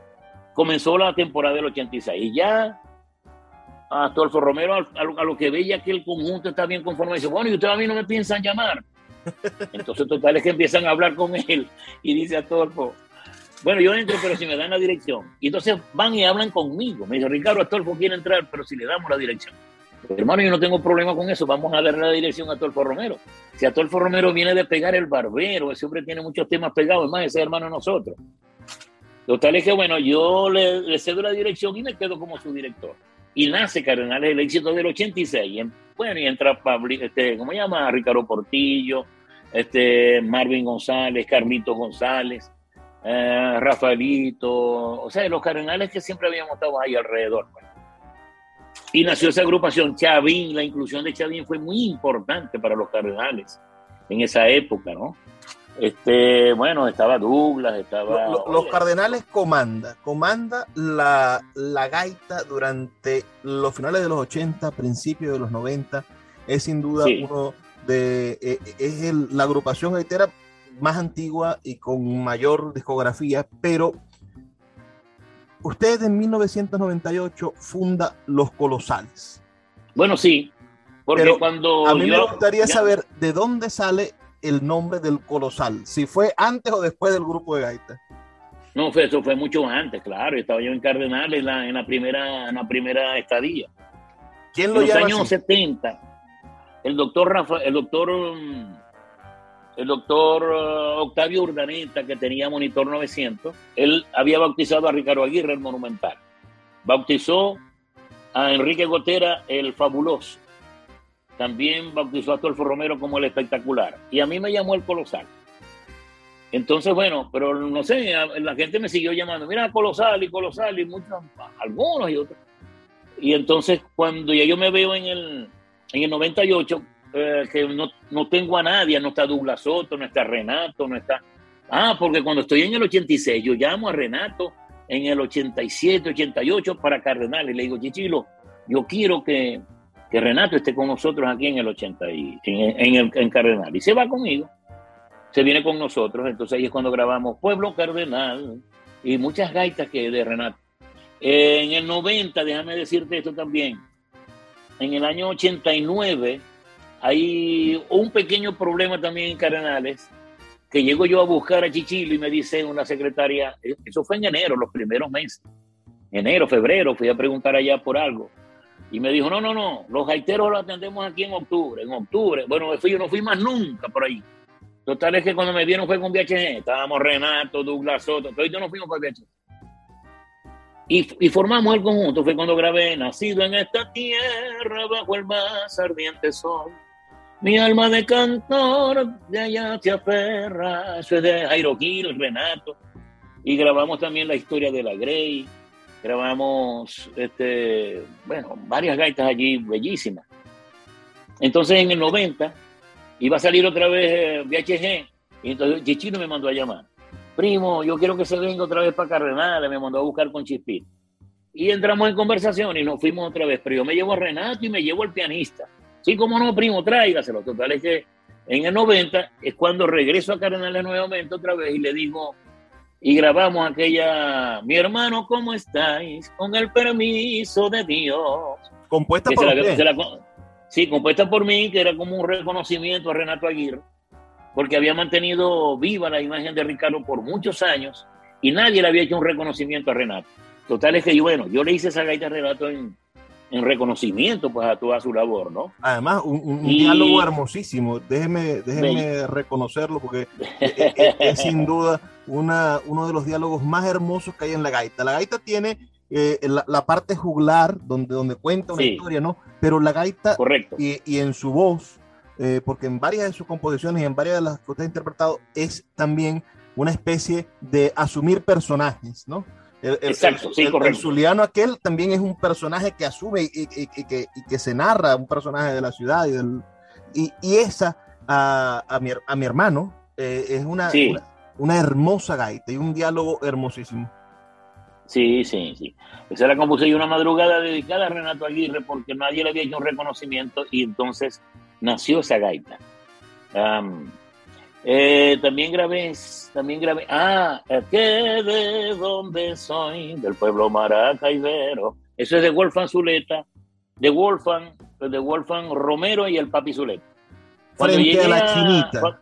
comenzó la temporada del 86 y ya Astolfo Romero, a, lo, que veía que el conjunto está bien conforme, dice, bueno, y ustedes a mí no me piensan llamar. Entonces, total es que empiezan a hablar con él y dice a Torfo, bueno, yo entro, pero si me dan la dirección. Y entonces van y hablan conmigo. Me dice, Ricardo, Astolfo quiere entrar, pero si le damos la dirección. hermano, yo no tengo problema con eso. Vamos a darle la dirección a Astolfo Romero. Si Astolfo Romero viene de pegar el barbero, ese hombre tiene muchos temas pegados, es más, ese hermano de nosotros. Total es que, bueno, yo le cedo la dirección y me quedo como su director. Y nace Cardenales el éxito del 86. bueno, y entra Pablo, este, ¿cómo se llama? Ricardo Portillo, este, Marvin González, Carlito González, eh, Rafaelito, o sea, los Cardenales que siempre habíamos estado ahí alrededor. Pues. Y nació esa agrupación, Chavín, la inclusión de Chavín fue muy importante para los Cardenales en esa época, ¿no? Este, bueno, estaba Douglas, estaba... Los, Cardenales comanda, comanda la, la, gaita durante los finales de los 80, principios de los 90. Es sin duda uno de... Eh, es la agrupación gaitera más antigua y con mayor discografía, pero usted en 1998 funda Los Colosales. Bueno, sí, porque cuando... A mí me gustaría saber de dónde sale el nombre del colosal? Si fue antes o después del grupo de gaita. No, fue, eso fue mucho antes, claro. Estaba yo en Cardenal en la, en la primera, en la primera estadía. ¿Quién lo En los años 70, el doctor Rafa, el doctor, el doctor uh, Octavio Urdaneta, que tenía Monitor 900, él había bautizado a Ricardo Aguirre, el Monumental. Bautizó a Enrique Gotera, el Fabuloso también bautizó a Astolfo Romero como el espectacular. Y a mí me llamó el colosal. Entonces, bueno, pero no sé, la gente me siguió llamando, mira, colosal y colosal, y muchos, algunos y otros. Y entonces, cuando ya yo me veo en el, en el 98, eh, que no, no, tengo a nadie, no está Douglas Soto, no está Renato, no está. Ah, porque cuando estoy en el 86, yo llamo a Renato en el 87, 88 para Cardenales. Le digo, Chichilo, yo quiero que, que Renato esté con nosotros aquí en el 80 y en, el, en Cardenal. Y se va conmigo, se viene con nosotros. Entonces ahí es cuando grabamos Pueblo Cardenal y muchas gaitas que de Renato. En el 90, déjame decirte esto también, en el año 89 hay un pequeño problema también en Cardenales, que llego yo a buscar a Chichilo y me dice una secretaria, eso fue en enero, los primeros meses, enero, febrero, fui a preguntar allá por algo. Y me dijo, no, no, no, los gaiteros los atendemos aquí en octubre, en octubre. Bueno, yo no fui más nunca por ahí. Total es que cuando me vieron fue con VHG, estábamos Renato, Douglas Soto, todos no fuimos con VHG. Y, y, formamos el conjunto, fue cuando grabé Nacido en esta tierra bajo el más ardiente sol. Mi alma de cantor de allá se aferra. Eso es de Jairo Renato. Y grabamos también la historia de la Grey grabamos, este, bueno, varias gaitas allí bellísimas. Entonces en el 90 iba a salir otra vez eh, VHG y entonces Chichino me mandó a llamar. Primo, yo quiero que se venga otra vez para Cardenal, me mandó a buscar con Chispín. Y entramos en conversación y nos fuimos otra vez, pero yo me llevo a Renato y me llevo al pianista. Sí, como no, primo, tráigaselo. Total es que en el 90 es cuando regreso a Cardenales nuevamente otra vez y le digo, y grabamos aquella, mi hermano, ¿cómo estáis? Con el permiso de Dios. Compuesta por Sí, compuesta por mí, que era como un reconocimiento a Renato Aguirre, porque había mantenido viva la imagen de Ricardo por muchos años y nadie le había hecho un reconocimiento a Renato. Total es que yo, bueno, yo le hice esa gaita a Renato en, en reconocimiento pues a toda su labor, ¿no? Además, un, diálogo hermosísimo, déjeme, déjeme reconocerlo porque es, sin duda una, uno de los diálogos más hermosos que hay en la gaita. La gaita tiene eh, la, parte juglar donde, donde cuenta una historia, ¿no? Pero la gaita Correcto. Y, y en su voz, eh, porque en varias de sus composiciones y en varias de las que usted ha interpretado, es también una especie de asumir personajes, ¿no? El, Exacto, sí, el, Zuliano aquel también es un personaje que asume y, que, que, se narra, un personaje de la ciudad. Y, del, esa, a, a, mi, a, mi, hermano, eh, es una, una, hermosa gaita y un diálogo hermosísimo. Sí, sí, sí. Esa la compuse una madrugada dedicada a Renato Aguirre porque nadie le había hecho un reconocimiento y entonces nació esa gaita. Eh, también grabé, también grabé, ah, que de donde soy, del pueblo Maracaibero. Eso es de Wolfgang Zuleta, de Wolfgang, de Wolfgang Romero y el Papi Zuleta. frente a la chinita,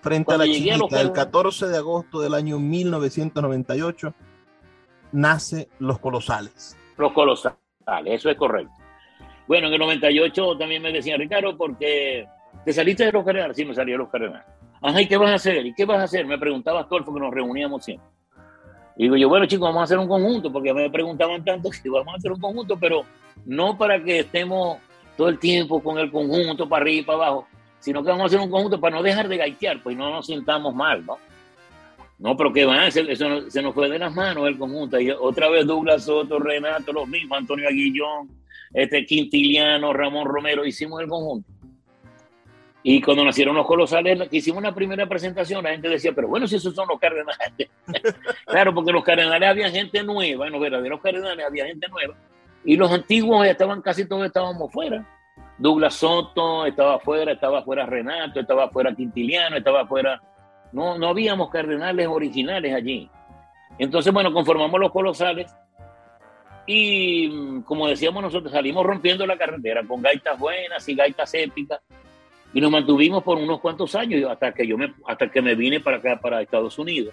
frente a la chinita, el 14 de agosto del año 1998, nace Los Colosales. Los Colosales, eso es correcto. Bueno, en el 98 también me decían, Ricardo, porque te saliste de los cardenales. Sí, me salí de los cardenales. Ajá, ¿y qué vas a hacer? ¿Y qué vas a hacer? Me preguntaba Astolfo que nos reuníamos siempre. Y digo yo, bueno chicos, vamos a hacer un conjunto, porque me preguntaban tanto si vamos a hacer un conjunto, pero no para que estemos todo el tiempo con el conjunto para arriba y para abajo, sino que vamos a hacer un conjunto para no dejar de gaitear, pues no nos sintamos mal, ¿no? No, pero que va, eso se nos fue de las manos el conjunto. Y otra vez Douglas Soto, Renato, los mismos, Antonio Aguillón, este Quintiliano, Ramón Romero, hicimos el conjunto. Y cuando nacieron los colosales, hicimos una primera presentación, la gente decía, pero bueno, si esos son los cardenales. claro, porque los cardenales había gente nueva, en los verdaderos cardenales había gente nueva. Y los antiguos estaban, casi todos estábamos fuera. Douglas Soto estaba fuera, estaba fuera Renato, estaba fuera Quintiliano, estaba fuera... No, no habíamos cardenales originales allí. Entonces, bueno, conformamos los colosales y, como decíamos nosotros, salimos rompiendo la carretera con gaitas buenas y gaitas épicas y nos mantuvimos por unos cuantos años hasta que yo me, hasta que me vine para acá, para Estados Unidos.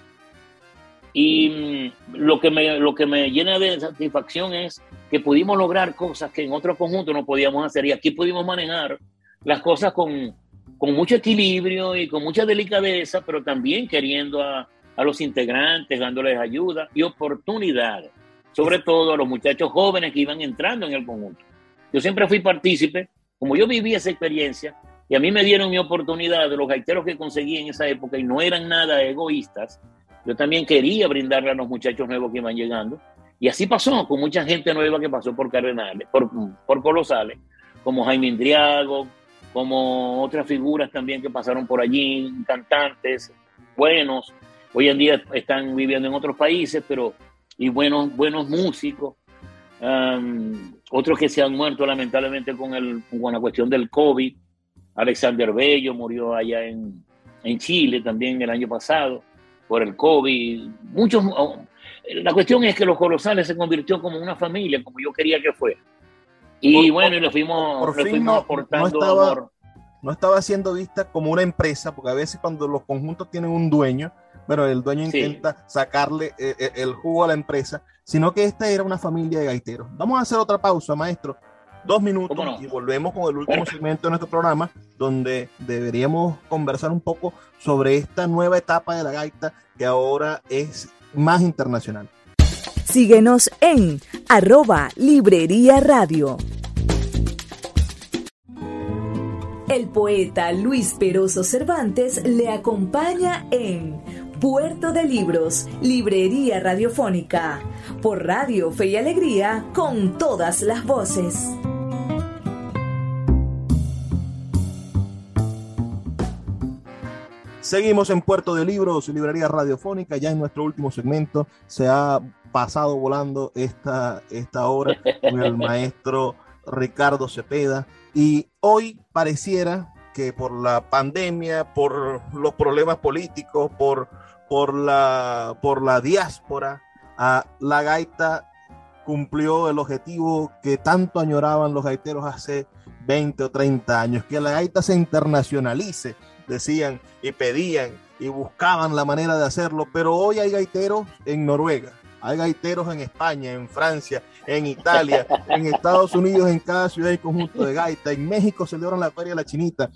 Y mm, lo que, me, lo que me llena de satisfacción es que pudimos lograr cosas que en otro conjunto no podíamos hacer y aquí pudimos manejar las cosas con, con mucho equilibrio y con mucha delicadeza, pero también queriendo a, a los integrantes, dándoles ayuda y oportunidades, sobre todo a los muchachos jóvenes que iban entrando en el conjunto. Yo siempre fui partícipe, como yo viví esa experiencia, y a mí me dieron mi oportunidad de los gaiteros que conseguí en esa época y no eran nada egoístas. Yo también quería brindarle a los muchachos nuevos que iban llegando. Y así pasó con mucha gente nueva que pasó por Cardenales, por, por Colosales, como Jaime Indriago, como otras figuras también que pasaron por allí, cantantes buenos. Hoy en día están viviendo en otros países, pero y buenos, buenos músicos. otros que se han muerto lamentablemente con, el, con la cuestión del COVID. Alexander Bello murió allá en, en Chile también el año pasado por el COVID. Muchos, oh, la cuestión es que los colosales se convirtió como una familia, como yo quería que fuera. Y bueno, y le fuimos, fuimos aportando no estaba, No estaba siendo vista como una empresa, porque a veces cuando los conjuntos tienen un dueño, bueno, el dueño intenta sacarle eh, eh, el jugo a la empresa, sino que esta era una familia de gaiteros. Vamos a hacer otra pausa, maestro dos minutos y volvemos con el último segmento de nuestro programa, donde deberíamos conversar un poco sobre esta nueva etapa de la gaita que ahora es más internacional. Síguenos en arroba Librería Radio. El poeta Luis Peroso Cervantes le acompaña en Puerto de Libros, Librería Radiofónica, por Radio Fe y Alegría, con todas las voces. Seguimos en Puerto de Libros, librería radiofónica, ya en nuestro último segmento se ha pasado volando esta, esta hora con el maestro Ricardo Cepeda. Y hoy pareciera que por la pandemia, por los problemas políticos, por, por, la, por la diáspora, a la gaita cumplió el objetivo que tanto añoraban los gaiteros hace 20 o 30 años, que la gaita se internacionalice decían y pedían y buscaban la manera de hacerlo, pero hoy hay gaiteros en Noruega, hay gaiteros en España, en Francia, en Italia, en Estados Unidos, en cada ciudad y conjunto de gaita, en México celebran la Feria de la Chinita.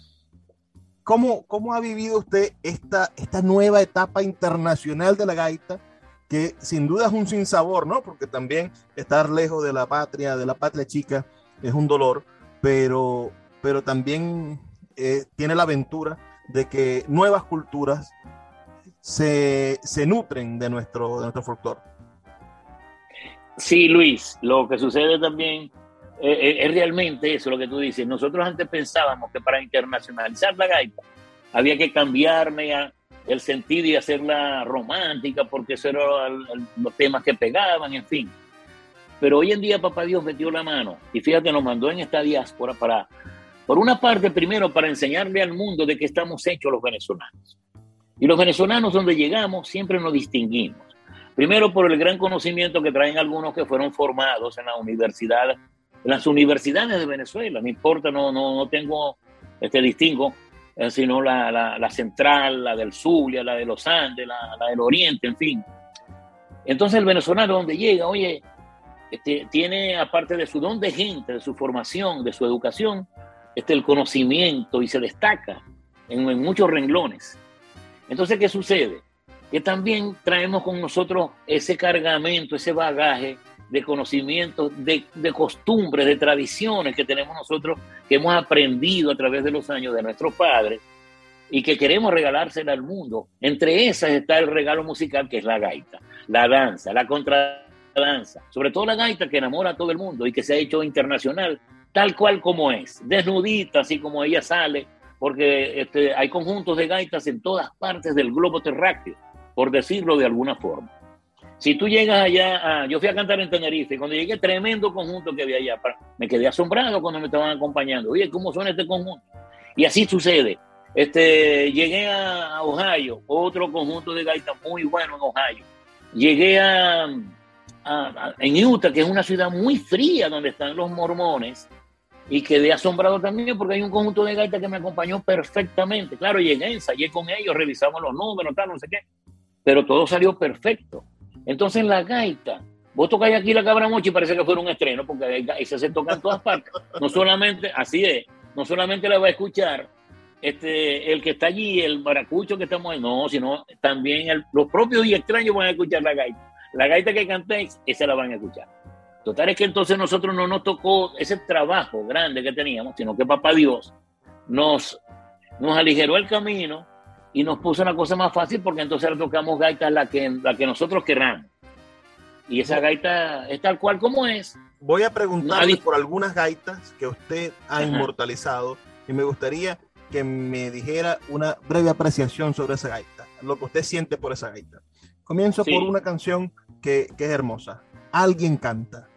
¿Cómo, ¿Cómo ha vivido usted esta, esta nueva etapa internacional de la gaita? Que sin duda es un sinsabor, ¿no? Porque también estar lejos de la patria, de la patria chica, es un dolor, pero, pero también eh, tiene la aventura de que nuevas culturas se, nutren de nuestro, de nuestro folclore. Sí, Luis, lo que sucede también eh, eh, es realmente eso lo que tú dices. Nosotros antes pensábamos que para internacionalizar la gaita había que cambiarme el sentido y hacerla romántica porque eso eran los temas que pegaban, en fin. Pero hoy en día Papá Dios metió la mano y fíjate, nos mandó en esta diáspora para por una parte, primero, para enseñarle al mundo de qué estamos hechos los venezolanos. Y los venezolanos donde llegamos siempre nos distinguimos. Primero por el gran conocimiento que traen algunos que fueron formados en la universidad, en las universidades de Venezuela. No importa, no, no, no tengo este distingo, eh, sino la, la, central, la del Zulia, la de los Andes, la, la, del Oriente, en fin. Entonces el venezolano donde llega, oye, este, tiene aparte de su don de gente, de su formación, de su educación, este, el conocimiento y se destaca en, muchos renglones. Entonces, ¿qué sucede? que también traemos con nosotros ese cargamento, ese bagaje de conocimientos, de, de, costumbres, de tradiciones que tenemos nosotros, que hemos aprendido a través de los años de nuestros padres y que queremos regalársela al mundo. Entre esas está el regalo musical que es la gaita, la danza, la contradanza, sobre todo la gaita que enamora a todo el mundo y que se ha hecho internacional, tal cual como es, desnudita, así como ella sale, porque este, hay conjuntos de gaitas en todas partes del globo terráqueo, por decirlo de alguna forma. Si tú llegas allá, yo fui a cantar en Tenerife, y cuando llegué, tremendo conjunto que había allá, me quedé asombrado cuando me estaban acompañando. Oye, ¿cómo suena este conjunto? Y así sucede. Este, llegué a Ohio, otro conjunto de gaitas muy bueno en Ohio. Llegué a, a, en Utah, que es una ciudad muy fría donde están los mormones, y quedé asombrado también porque hay un conjunto de gaitas que me acompañó perfectamente. Claro, llegué, ensayé con ellos, revisamos los números, tal, no sé qué, pero todo salió perfecto. Entonces la gaita, vos tocáis aquí la cabra mochi y parece que fuera un estreno, porque esa se toca en todas partes. No solamente, así es, no solamente la va a escuchar este, el que está allí, el maracucho que estamos ahí, no, sino también los propios y extraños van a escuchar la gaita. La gaita que cantéis, esa la van a escuchar. Total es que entonces nosotros no nos tocó ese trabajo grande que teníamos, sino que Papá Dios nos, nos aligeró el camino y nos puso una cosa más fácil porque entonces le tocamos gaita la que, la que nosotros querramos. Y esa gaita es tal cual como es. Voy a preguntarle por algunas gaitas que usted ha inmortalizado y me gustaría que me dijera una breve apreciación sobre esa gaita, lo que usted siente por esa gaita. Comienzo por una canción que, que, es hermosa. Alguien canta.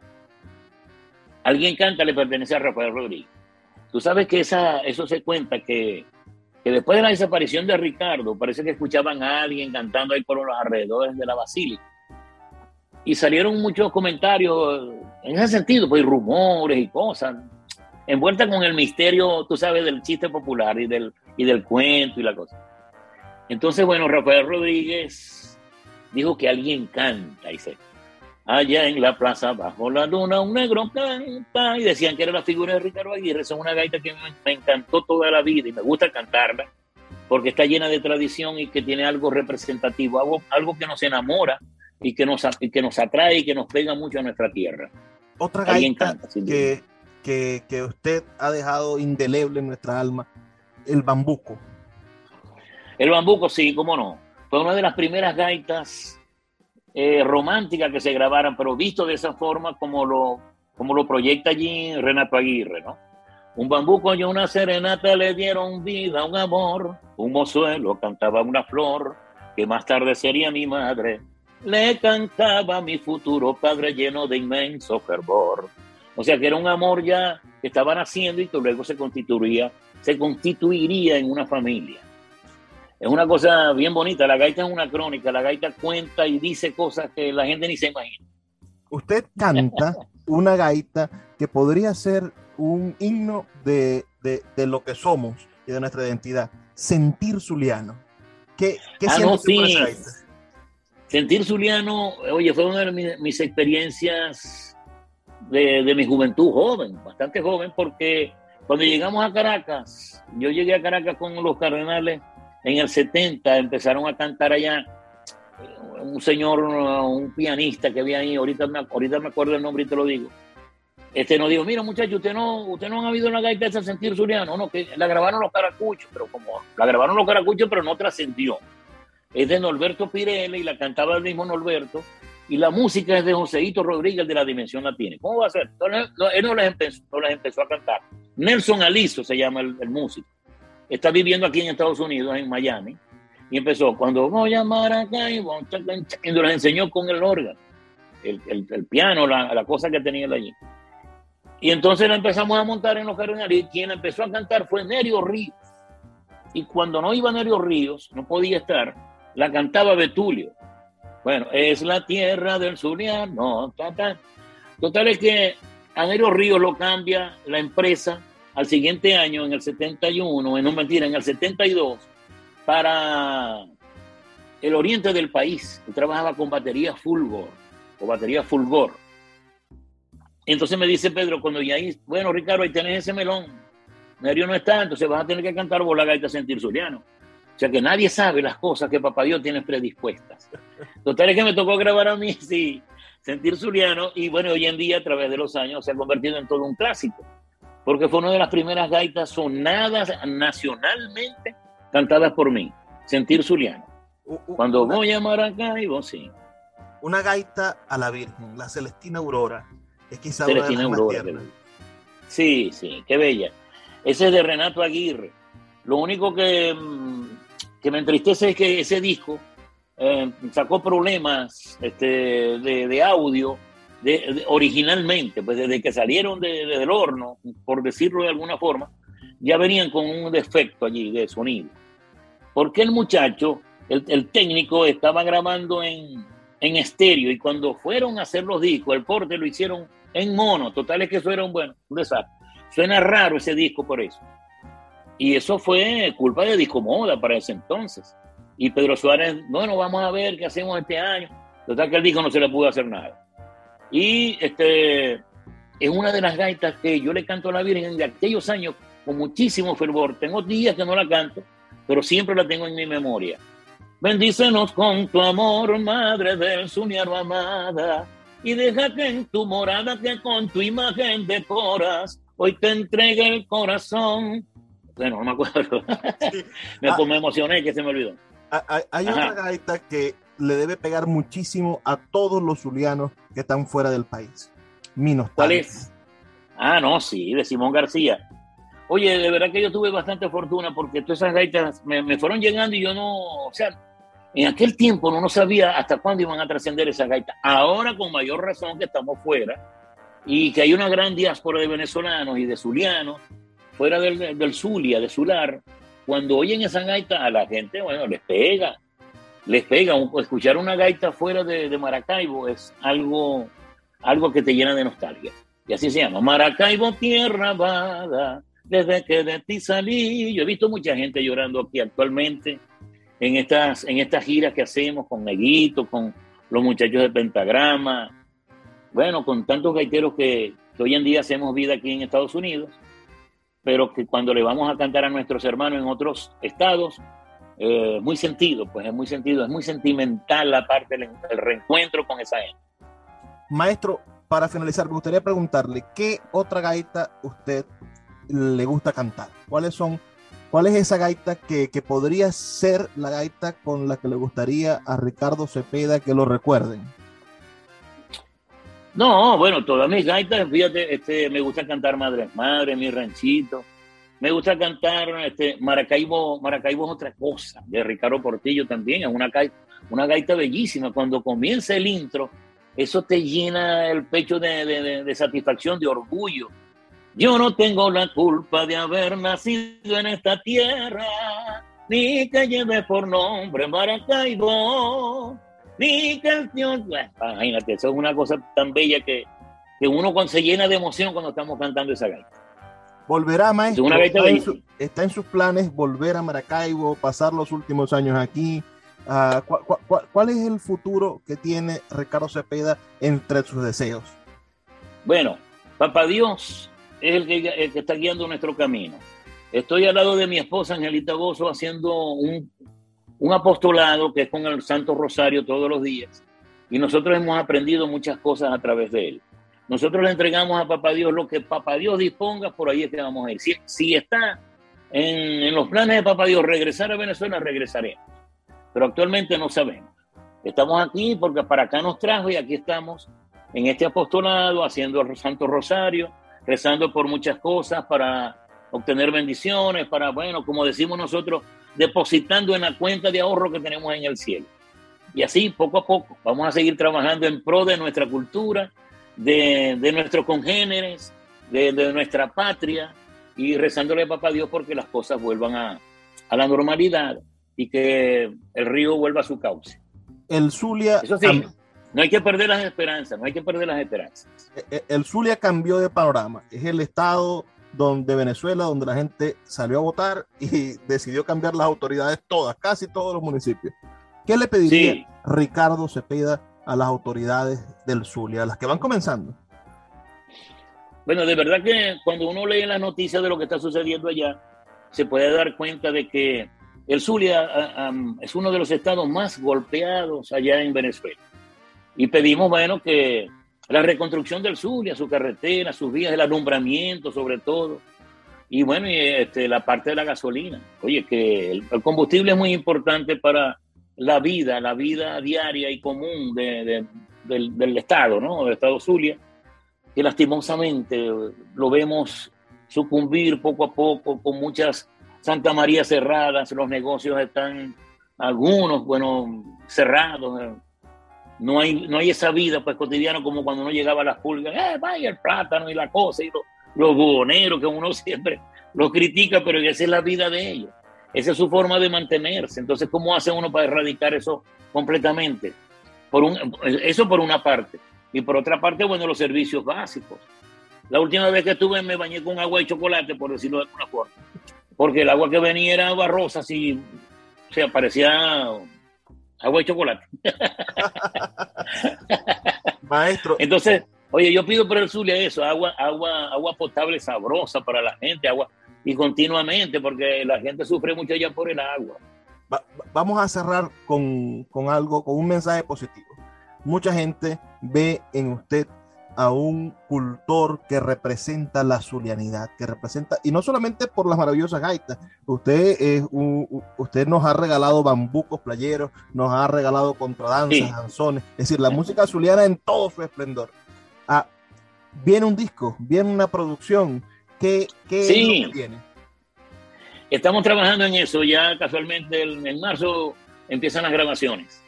Alguien canta le pertenece a Rafael Rodríguez. Tú sabes que esa, eso se cuenta que que después de la desaparición de Ricardo, parece que escuchaban a alguien cantando ahí por los alrededores de la basílica. Y salieron muchos comentarios en ese sentido, pues rumores y cosas, envueltas con el misterio, tú sabes, del chiste popular y del, y del cuento y la cosa. Entonces, bueno, Rafael Rodríguez dijo que alguien canta, y se Allá en la plaza, bajo la luna, un negro canta. Y decían que era la figura de Ricardo Aguirre. Es una gaita que me, encantó toda la vida y me gusta cantarla porque está llena de tradición y que tiene algo representativo, algo, algo que nos enamora y que nos, que nos atrae y que nos pega mucho a nuestra tierra. Otra gaita que, que, que usted ha dejado indeleble en nuestra alma, el bambuco. El bambuco, sí, cómo no. Fue una de las primeras gaitas eh, romántica que se grabaran, pero visto de esa forma como lo, como lo proyecta allí Renato Aguirre, ¿no? Un bambuco y una serenata le dieron vida, un amor, un mozuelo cantaba una flor, que más tarde sería mi madre, le cantaba mi futuro padre lleno de inmenso fervor. O sea que era un amor ya que estaban haciendo y que luego se constituiría, se constituiría en una familia es una cosa bien bonita. La gaita es una crónica, la gaita cuenta y dice cosas que la gente ni se imagina. Usted canta una gaita que podría ser un himno de, lo que somos y de nuestra identidad. Sentir Zuliano. ¿Qué, qué ah, gaita? Sentir Zuliano, oye, fue una de mis, experiencias de, de mi juventud joven, bastante joven, porque cuando llegamos a Caracas, yo llegué a Caracas con los cardenales en el 70 empezaron a cantar allá un señor, un pianista que había ahí, ahorita me, ahorita me acuerdo el nombre y te lo digo. Este nos dijo, mira muchachos, usted no, usted no han habido una gaita esa sentir suriano, no, que la grabaron los caracuchos, pero como la grabaron los caracuchos, pero no trascendió. Es de Norberto Pirelli y la cantaba el mismo Norberto, y la música es de Joseito Rodríguez de la Dimensión Latina. ¿Cómo va a ser? él no las empezó, no empezó a cantar. Nelson Aliso se llama el músico está viviendo aquí en Estados Unidos, en Miami, y empezó, cuando voy a Maracaibo, y nos enseñó con el órgano, el, el, piano, la, la, cosa que tenía él allí. Y entonces la empezamos a montar en los cardenales, y quien empezó a cantar fue Nerio Ríos. Y cuando no iba Nerio Ríos, no podía estar, la cantaba Betulio. Bueno, es la tierra del Zuliano. Total es que a Nerio Ríos lo cambia la empresa al siguiente año, en el 71, en no mentira, en el 72, para el oriente del país. Él trabajaba con batería Fulgor, o batería Fulgor. Entonces me dice Pedro, cuando ya ahí, bueno, Ricardo, ahí tenés ese melón. Nerio no está, entonces vas a tener que cantar vos la gaita sentir zuliano. sea que nadie sabe las cosas que Papá Dios tiene predispuestas. Total es que me tocó grabar a mí, sí, sentir Zuliano, y bueno, hoy en día a través de los años se ha convertido en todo un clásico, porque fue una de las primeras gaitas sonadas nacionalmente cantadas por mí, sentir Zuliano. Cuando voy a Maracaibo, sí. Una gaita a la Virgen, la Celestina Aurora, es quizá Celestina una de Aurora. Sí, sí, qué bella. Ese es de Renato Aguirre. Lo único que, mm, que me entristece es que ese disco eh, sacó problemas este, de, audio de, originalmente, pues desde que salieron del horno, por decirlo de alguna forma, ya venían con un defecto allí de sonido. Porque el muchacho, el, técnico, estaba grabando en, en estéreo y cuando fueron a hacer los discos, el porte lo hicieron en mono. Total es que eso era un, bueno, un desastre. Suena raro ese disco por eso. Y eso fue culpa de Disco Moda para ese entonces. Y Pedro Suárez, bueno, vamos a ver qué hacemos este año. Total que el disco no se le pudo hacer nada. Y este es una de las gaitas que yo le canto a la Virgen de aquellos años con muchísimo fervor. Tengo días que no la canto, pero siempre la tengo en mi memoria. Bendícenos con tu amor, Madre del Suniaro amada, y deja que en tu morada que con tu imagen decoras, hoy te entregue el corazón bueno, no me acuerdo. me, ah. me, emocioné que se me olvidó. Hay, otra gaita que le debe pegar muchísimo a todos los zulianos que están fuera del país. Minos. ¿Cuál es? Ah, no, sí, de Simón García. Oye, de verdad que yo tuve bastante fortuna porque todas esas gaitas me, me fueron llegando y yo no, o sea, en aquel tiempo no, no sabía hasta cuándo iban a trascender esas gaitas. Ahora con mayor razón que estamos fuera y que hay una gran diáspora de venezolanos y de zulianos fuera del, del Zulia, de Zular, cuando oyen esa gaita a la gente, bueno, les pega, les pega. Escuchar una gaita fuera de, Maracaibo es algo, algo que te llena de nostalgia. Y así se llama, Maracaibo, tierra vaga, desde que de ti salí. Yo he visto mucha gente llorando aquí actualmente en estas, en estas giras que hacemos con Neguito, con los muchachos de Pentagrama, bueno, con tantos gaiteros que, que hoy en día hacemos vida aquí en Estados Unidos pero que cuando le vamos a cantar a nuestros hermanos en otros estados, eh, muy sentido, pues es muy sentido, es muy sentimental la parte del, reencuentro con esa gente. Maestro, para finalizar, me gustaría preguntarle, ¿qué otra gaita usted le gusta cantar? ¿Cuáles son, cuál es esa gaita que, que podría ser la gaita con la que le gustaría a Ricardo Cepeda que lo recuerden? No, bueno, todas mis gaitas, fíjate, este, me gusta cantar Madre Madre, mi ranchito. Me gusta cantar este, Maracaibo, Maracaibo es otra cosa, de Ricardo Portillo también, es una una gaita bellísima. Cuando comienza el intro, eso te llena el pecho de, de satisfacción, de orgullo. Yo no tengo la culpa de haber nacido en esta tierra, ni que lleve por nombre Maracaibo mi canción. imagínate, eso es una cosa tan bella que, que uno se llena de emoción cuando estamos cantando esa gaita. Volverá, maestro. Una está, en está, en sus planes volver a Maracaibo, pasar los últimos años aquí. Uh, ¿cuál, es el futuro que tiene Ricardo Cepeda entre sus deseos? Bueno, Papá Dios es el que, el que está guiando nuestro camino. Estoy al lado de mi esposa Angelita Bozo haciendo un un apostolado que es con el Santo Rosario todos los días. Y nosotros hemos aprendido muchas cosas a través de él. Nosotros le entregamos a Papá Dios lo que Papá Dios disponga, por ahí es que vamos a ir. Si, está en, los planes de Papá Dios regresar a Venezuela, regresaremos. Pero actualmente no sabemos. Estamos aquí porque para acá nos trajo y aquí estamos en este apostolado, haciendo el Santo Rosario, rezando por muchas cosas para obtener bendiciones, para, bueno, como decimos nosotros, depositando en la cuenta de ahorro que tenemos en el cielo. Y así, poco a poco, vamos a seguir trabajando en pro de nuestra cultura, de, nuestros congéneres, de, nuestra patria y rezándole a Papá Dios porque las cosas vuelvan a, la normalidad y que el río vuelva a su cauce. El Zulia. Eso sí, no hay que perder las esperanzas, no hay que perder las esperanzas. E, e, el Zulia cambió de panorama. Es el estado donde Venezuela, donde la gente salió a votar y decidió cambiar las autoridades todas, casi todos los municipios. ¿Qué le pediría Ricardo Cepeda a las autoridades del Zulia, las que van comenzando? Bueno, de verdad que cuando uno lee las noticias de lo que está sucediendo allá, se puede dar cuenta de que el Zulia es uno de los estados más golpeados allá en Venezuela. Y pedimos, bueno, que la reconstrucción del Zulia, su carretera, sus vías, el alumbramiento sobre todo. Y bueno, y este, la parte de la gasolina. Oye, que el, combustible es muy importante para la vida, la vida diaria y común del, del, Estado, ¿no? Del Estado Zulia, que lastimosamente lo vemos sucumbir poco a poco con muchas Santa María cerradas, los negocios están algunos, bueno, cerrados. No hay, no hay esa vida pues cotidiana como cuando uno llegaba a las pulgas, eh, vaya el plátano y la cosa, y los, los que uno siempre los critica, pero esa es la vida de ellos. Esa es su forma de mantenerse. Entonces, ¿cómo hace uno para erradicar eso completamente? Por un, eso por una parte. Y por otra parte, bueno, los servicios básicos. La última vez que estuve me bañé con agua y chocolate, por decirlo de alguna forma porque el agua que venía era barrosa, así, o sea, parecía agua de chocolate. Maestro. Entonces, oye, yo pido por el Zulia eso, agua, agua, agua potable sabrosa para la gente, agua, y continuamente, porque la gente sufre mucho allá por el agua. vamos a cerrar con, con algo, con un mensaje positivo. Mucha gente ve en usted a un cultor que representa la zulianidad, que representa, y no solamente por las maravillosas gaitas, usted, es usted nos ha regalado bambucos playeros, nos ha regalado contradanzas, danzones, es decir, la música zuliana en todo su esplendor. Ah, viene un disco, viene una producción, ¿qué, qué sí. viene? Estamos trabajando en eso, ya casualmente en marzo empiezan las grabaciones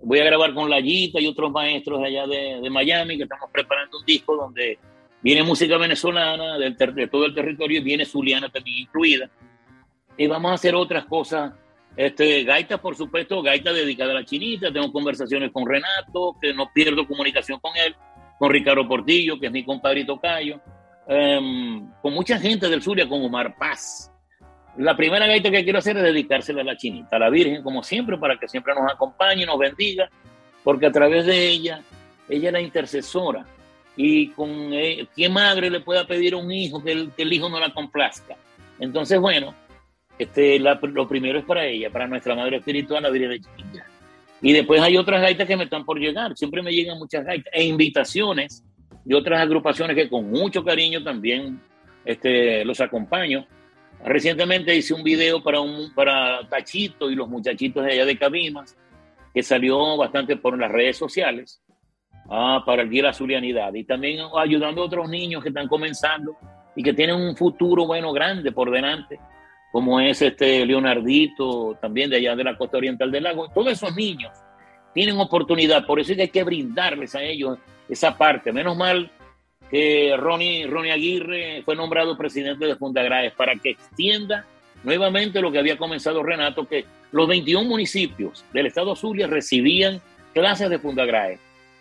voy a grabar con Layita y otros maestros allá de, Miami, que estamos preparando un disco donde viene música venezolana del de todo el territorio y viene Zuliana también incluida. Y vamos a hacer otras cosas. Este, gaita, por supuesto, gaita dedicada a la chinita. Tengo conversaciones con Renato, que no pierdo comunicación con él, con Ricardo Portillo, que es mi compadrito Cayo, em, con mucha gente del Zulia, con Omar Paz, la primera gaita que quiero hacer es dedicársela a la chinita, a la Virgen, como siempre, para que siempre nos acompañe nos bendiga, porque a través de ella, ella es la intercesora. Y con eh, qué madre le pueda pedir a un hijo que el, hijo no la complazca. Entonces, bueno, este, lo primero es para ella, para nuestra madre espiritual, la Virgen de Chiquilla. Y después hay otras gaitas que me están por llegar. Siempre me llegan muchas gaitas e invitaciones de otras agrupaciones que con mucho cariño también este, los acompaño Recientemente hice un video para, un, para Tachito y los muchachitos de allá de Cabimas, que salió bastante por las redes sociales, ah, para el Día de la Zulianidad. Y también ayudando a otros niños que están comenzando y que tienen un futuro bueno grande por delante, como es este Leonardito, también de allá de la costa oriental del lago. Todos esos niños tienen oportunidad, por eso es que hay que brindarles a ellos esa parte. Menos mal que Ronnie, Ronnie Aguirre fue nombrado presidente de Fundagraes para que extienda nuevamente lo que había comenzado Renato, que los 21 municipios del estado Zulia recibían clases de Fundagraes.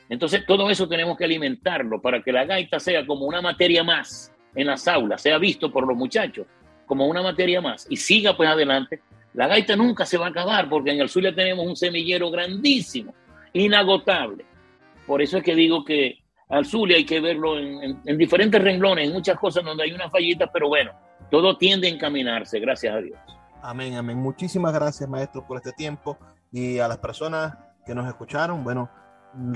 Entonces, todo eso tenemos que alimentarlo para que la gaita sea como una materia más en las aulas, sea visto por los muchachos como una materia más y siga pues adelante. La gaita nunca se va a acabar porque en el Zulia tenemos un semillero grandísimo, inagotable. Por eso es que digo que al Zulia hay que verlo en, diferentes renglones, en muchas cosas donde hay una fallita, pero bueno, todo tiende a encaminarse, gracias a Dios. Amén, amén. Muchísimas gracias, maestro, por este tiempo y a las personas que nos escucharon, bueno,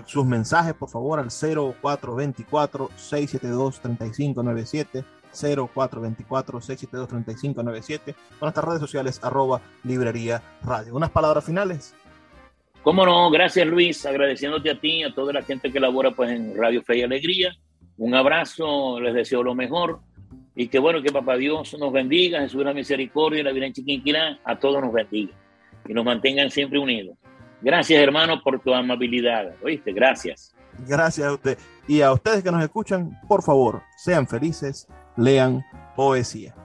sus mensajes, por favor, al 0424-672-3597, 0424-672-3597, con nuestras redes sociales, arroba librería radio. ¿Unas palabras finales? Cómo no, gracias Luis, agradeciéndote a ti, a toda la gente que labora pues en Radio Fe y Alegría. Un abrazo, les deseo lo mejor y que bueno, que Papá Dios nos bendiga, Jesús la misericordia, la Virgen Chiquinquirá, a todos nos bendiga y nos mantengan siempre unidos. Gracias hermano por tu amabilidad, ¿oíste? Gracias. Gracias a usted. Y a ustedes que nos escuchan, por favor, sean felices, lean poesía.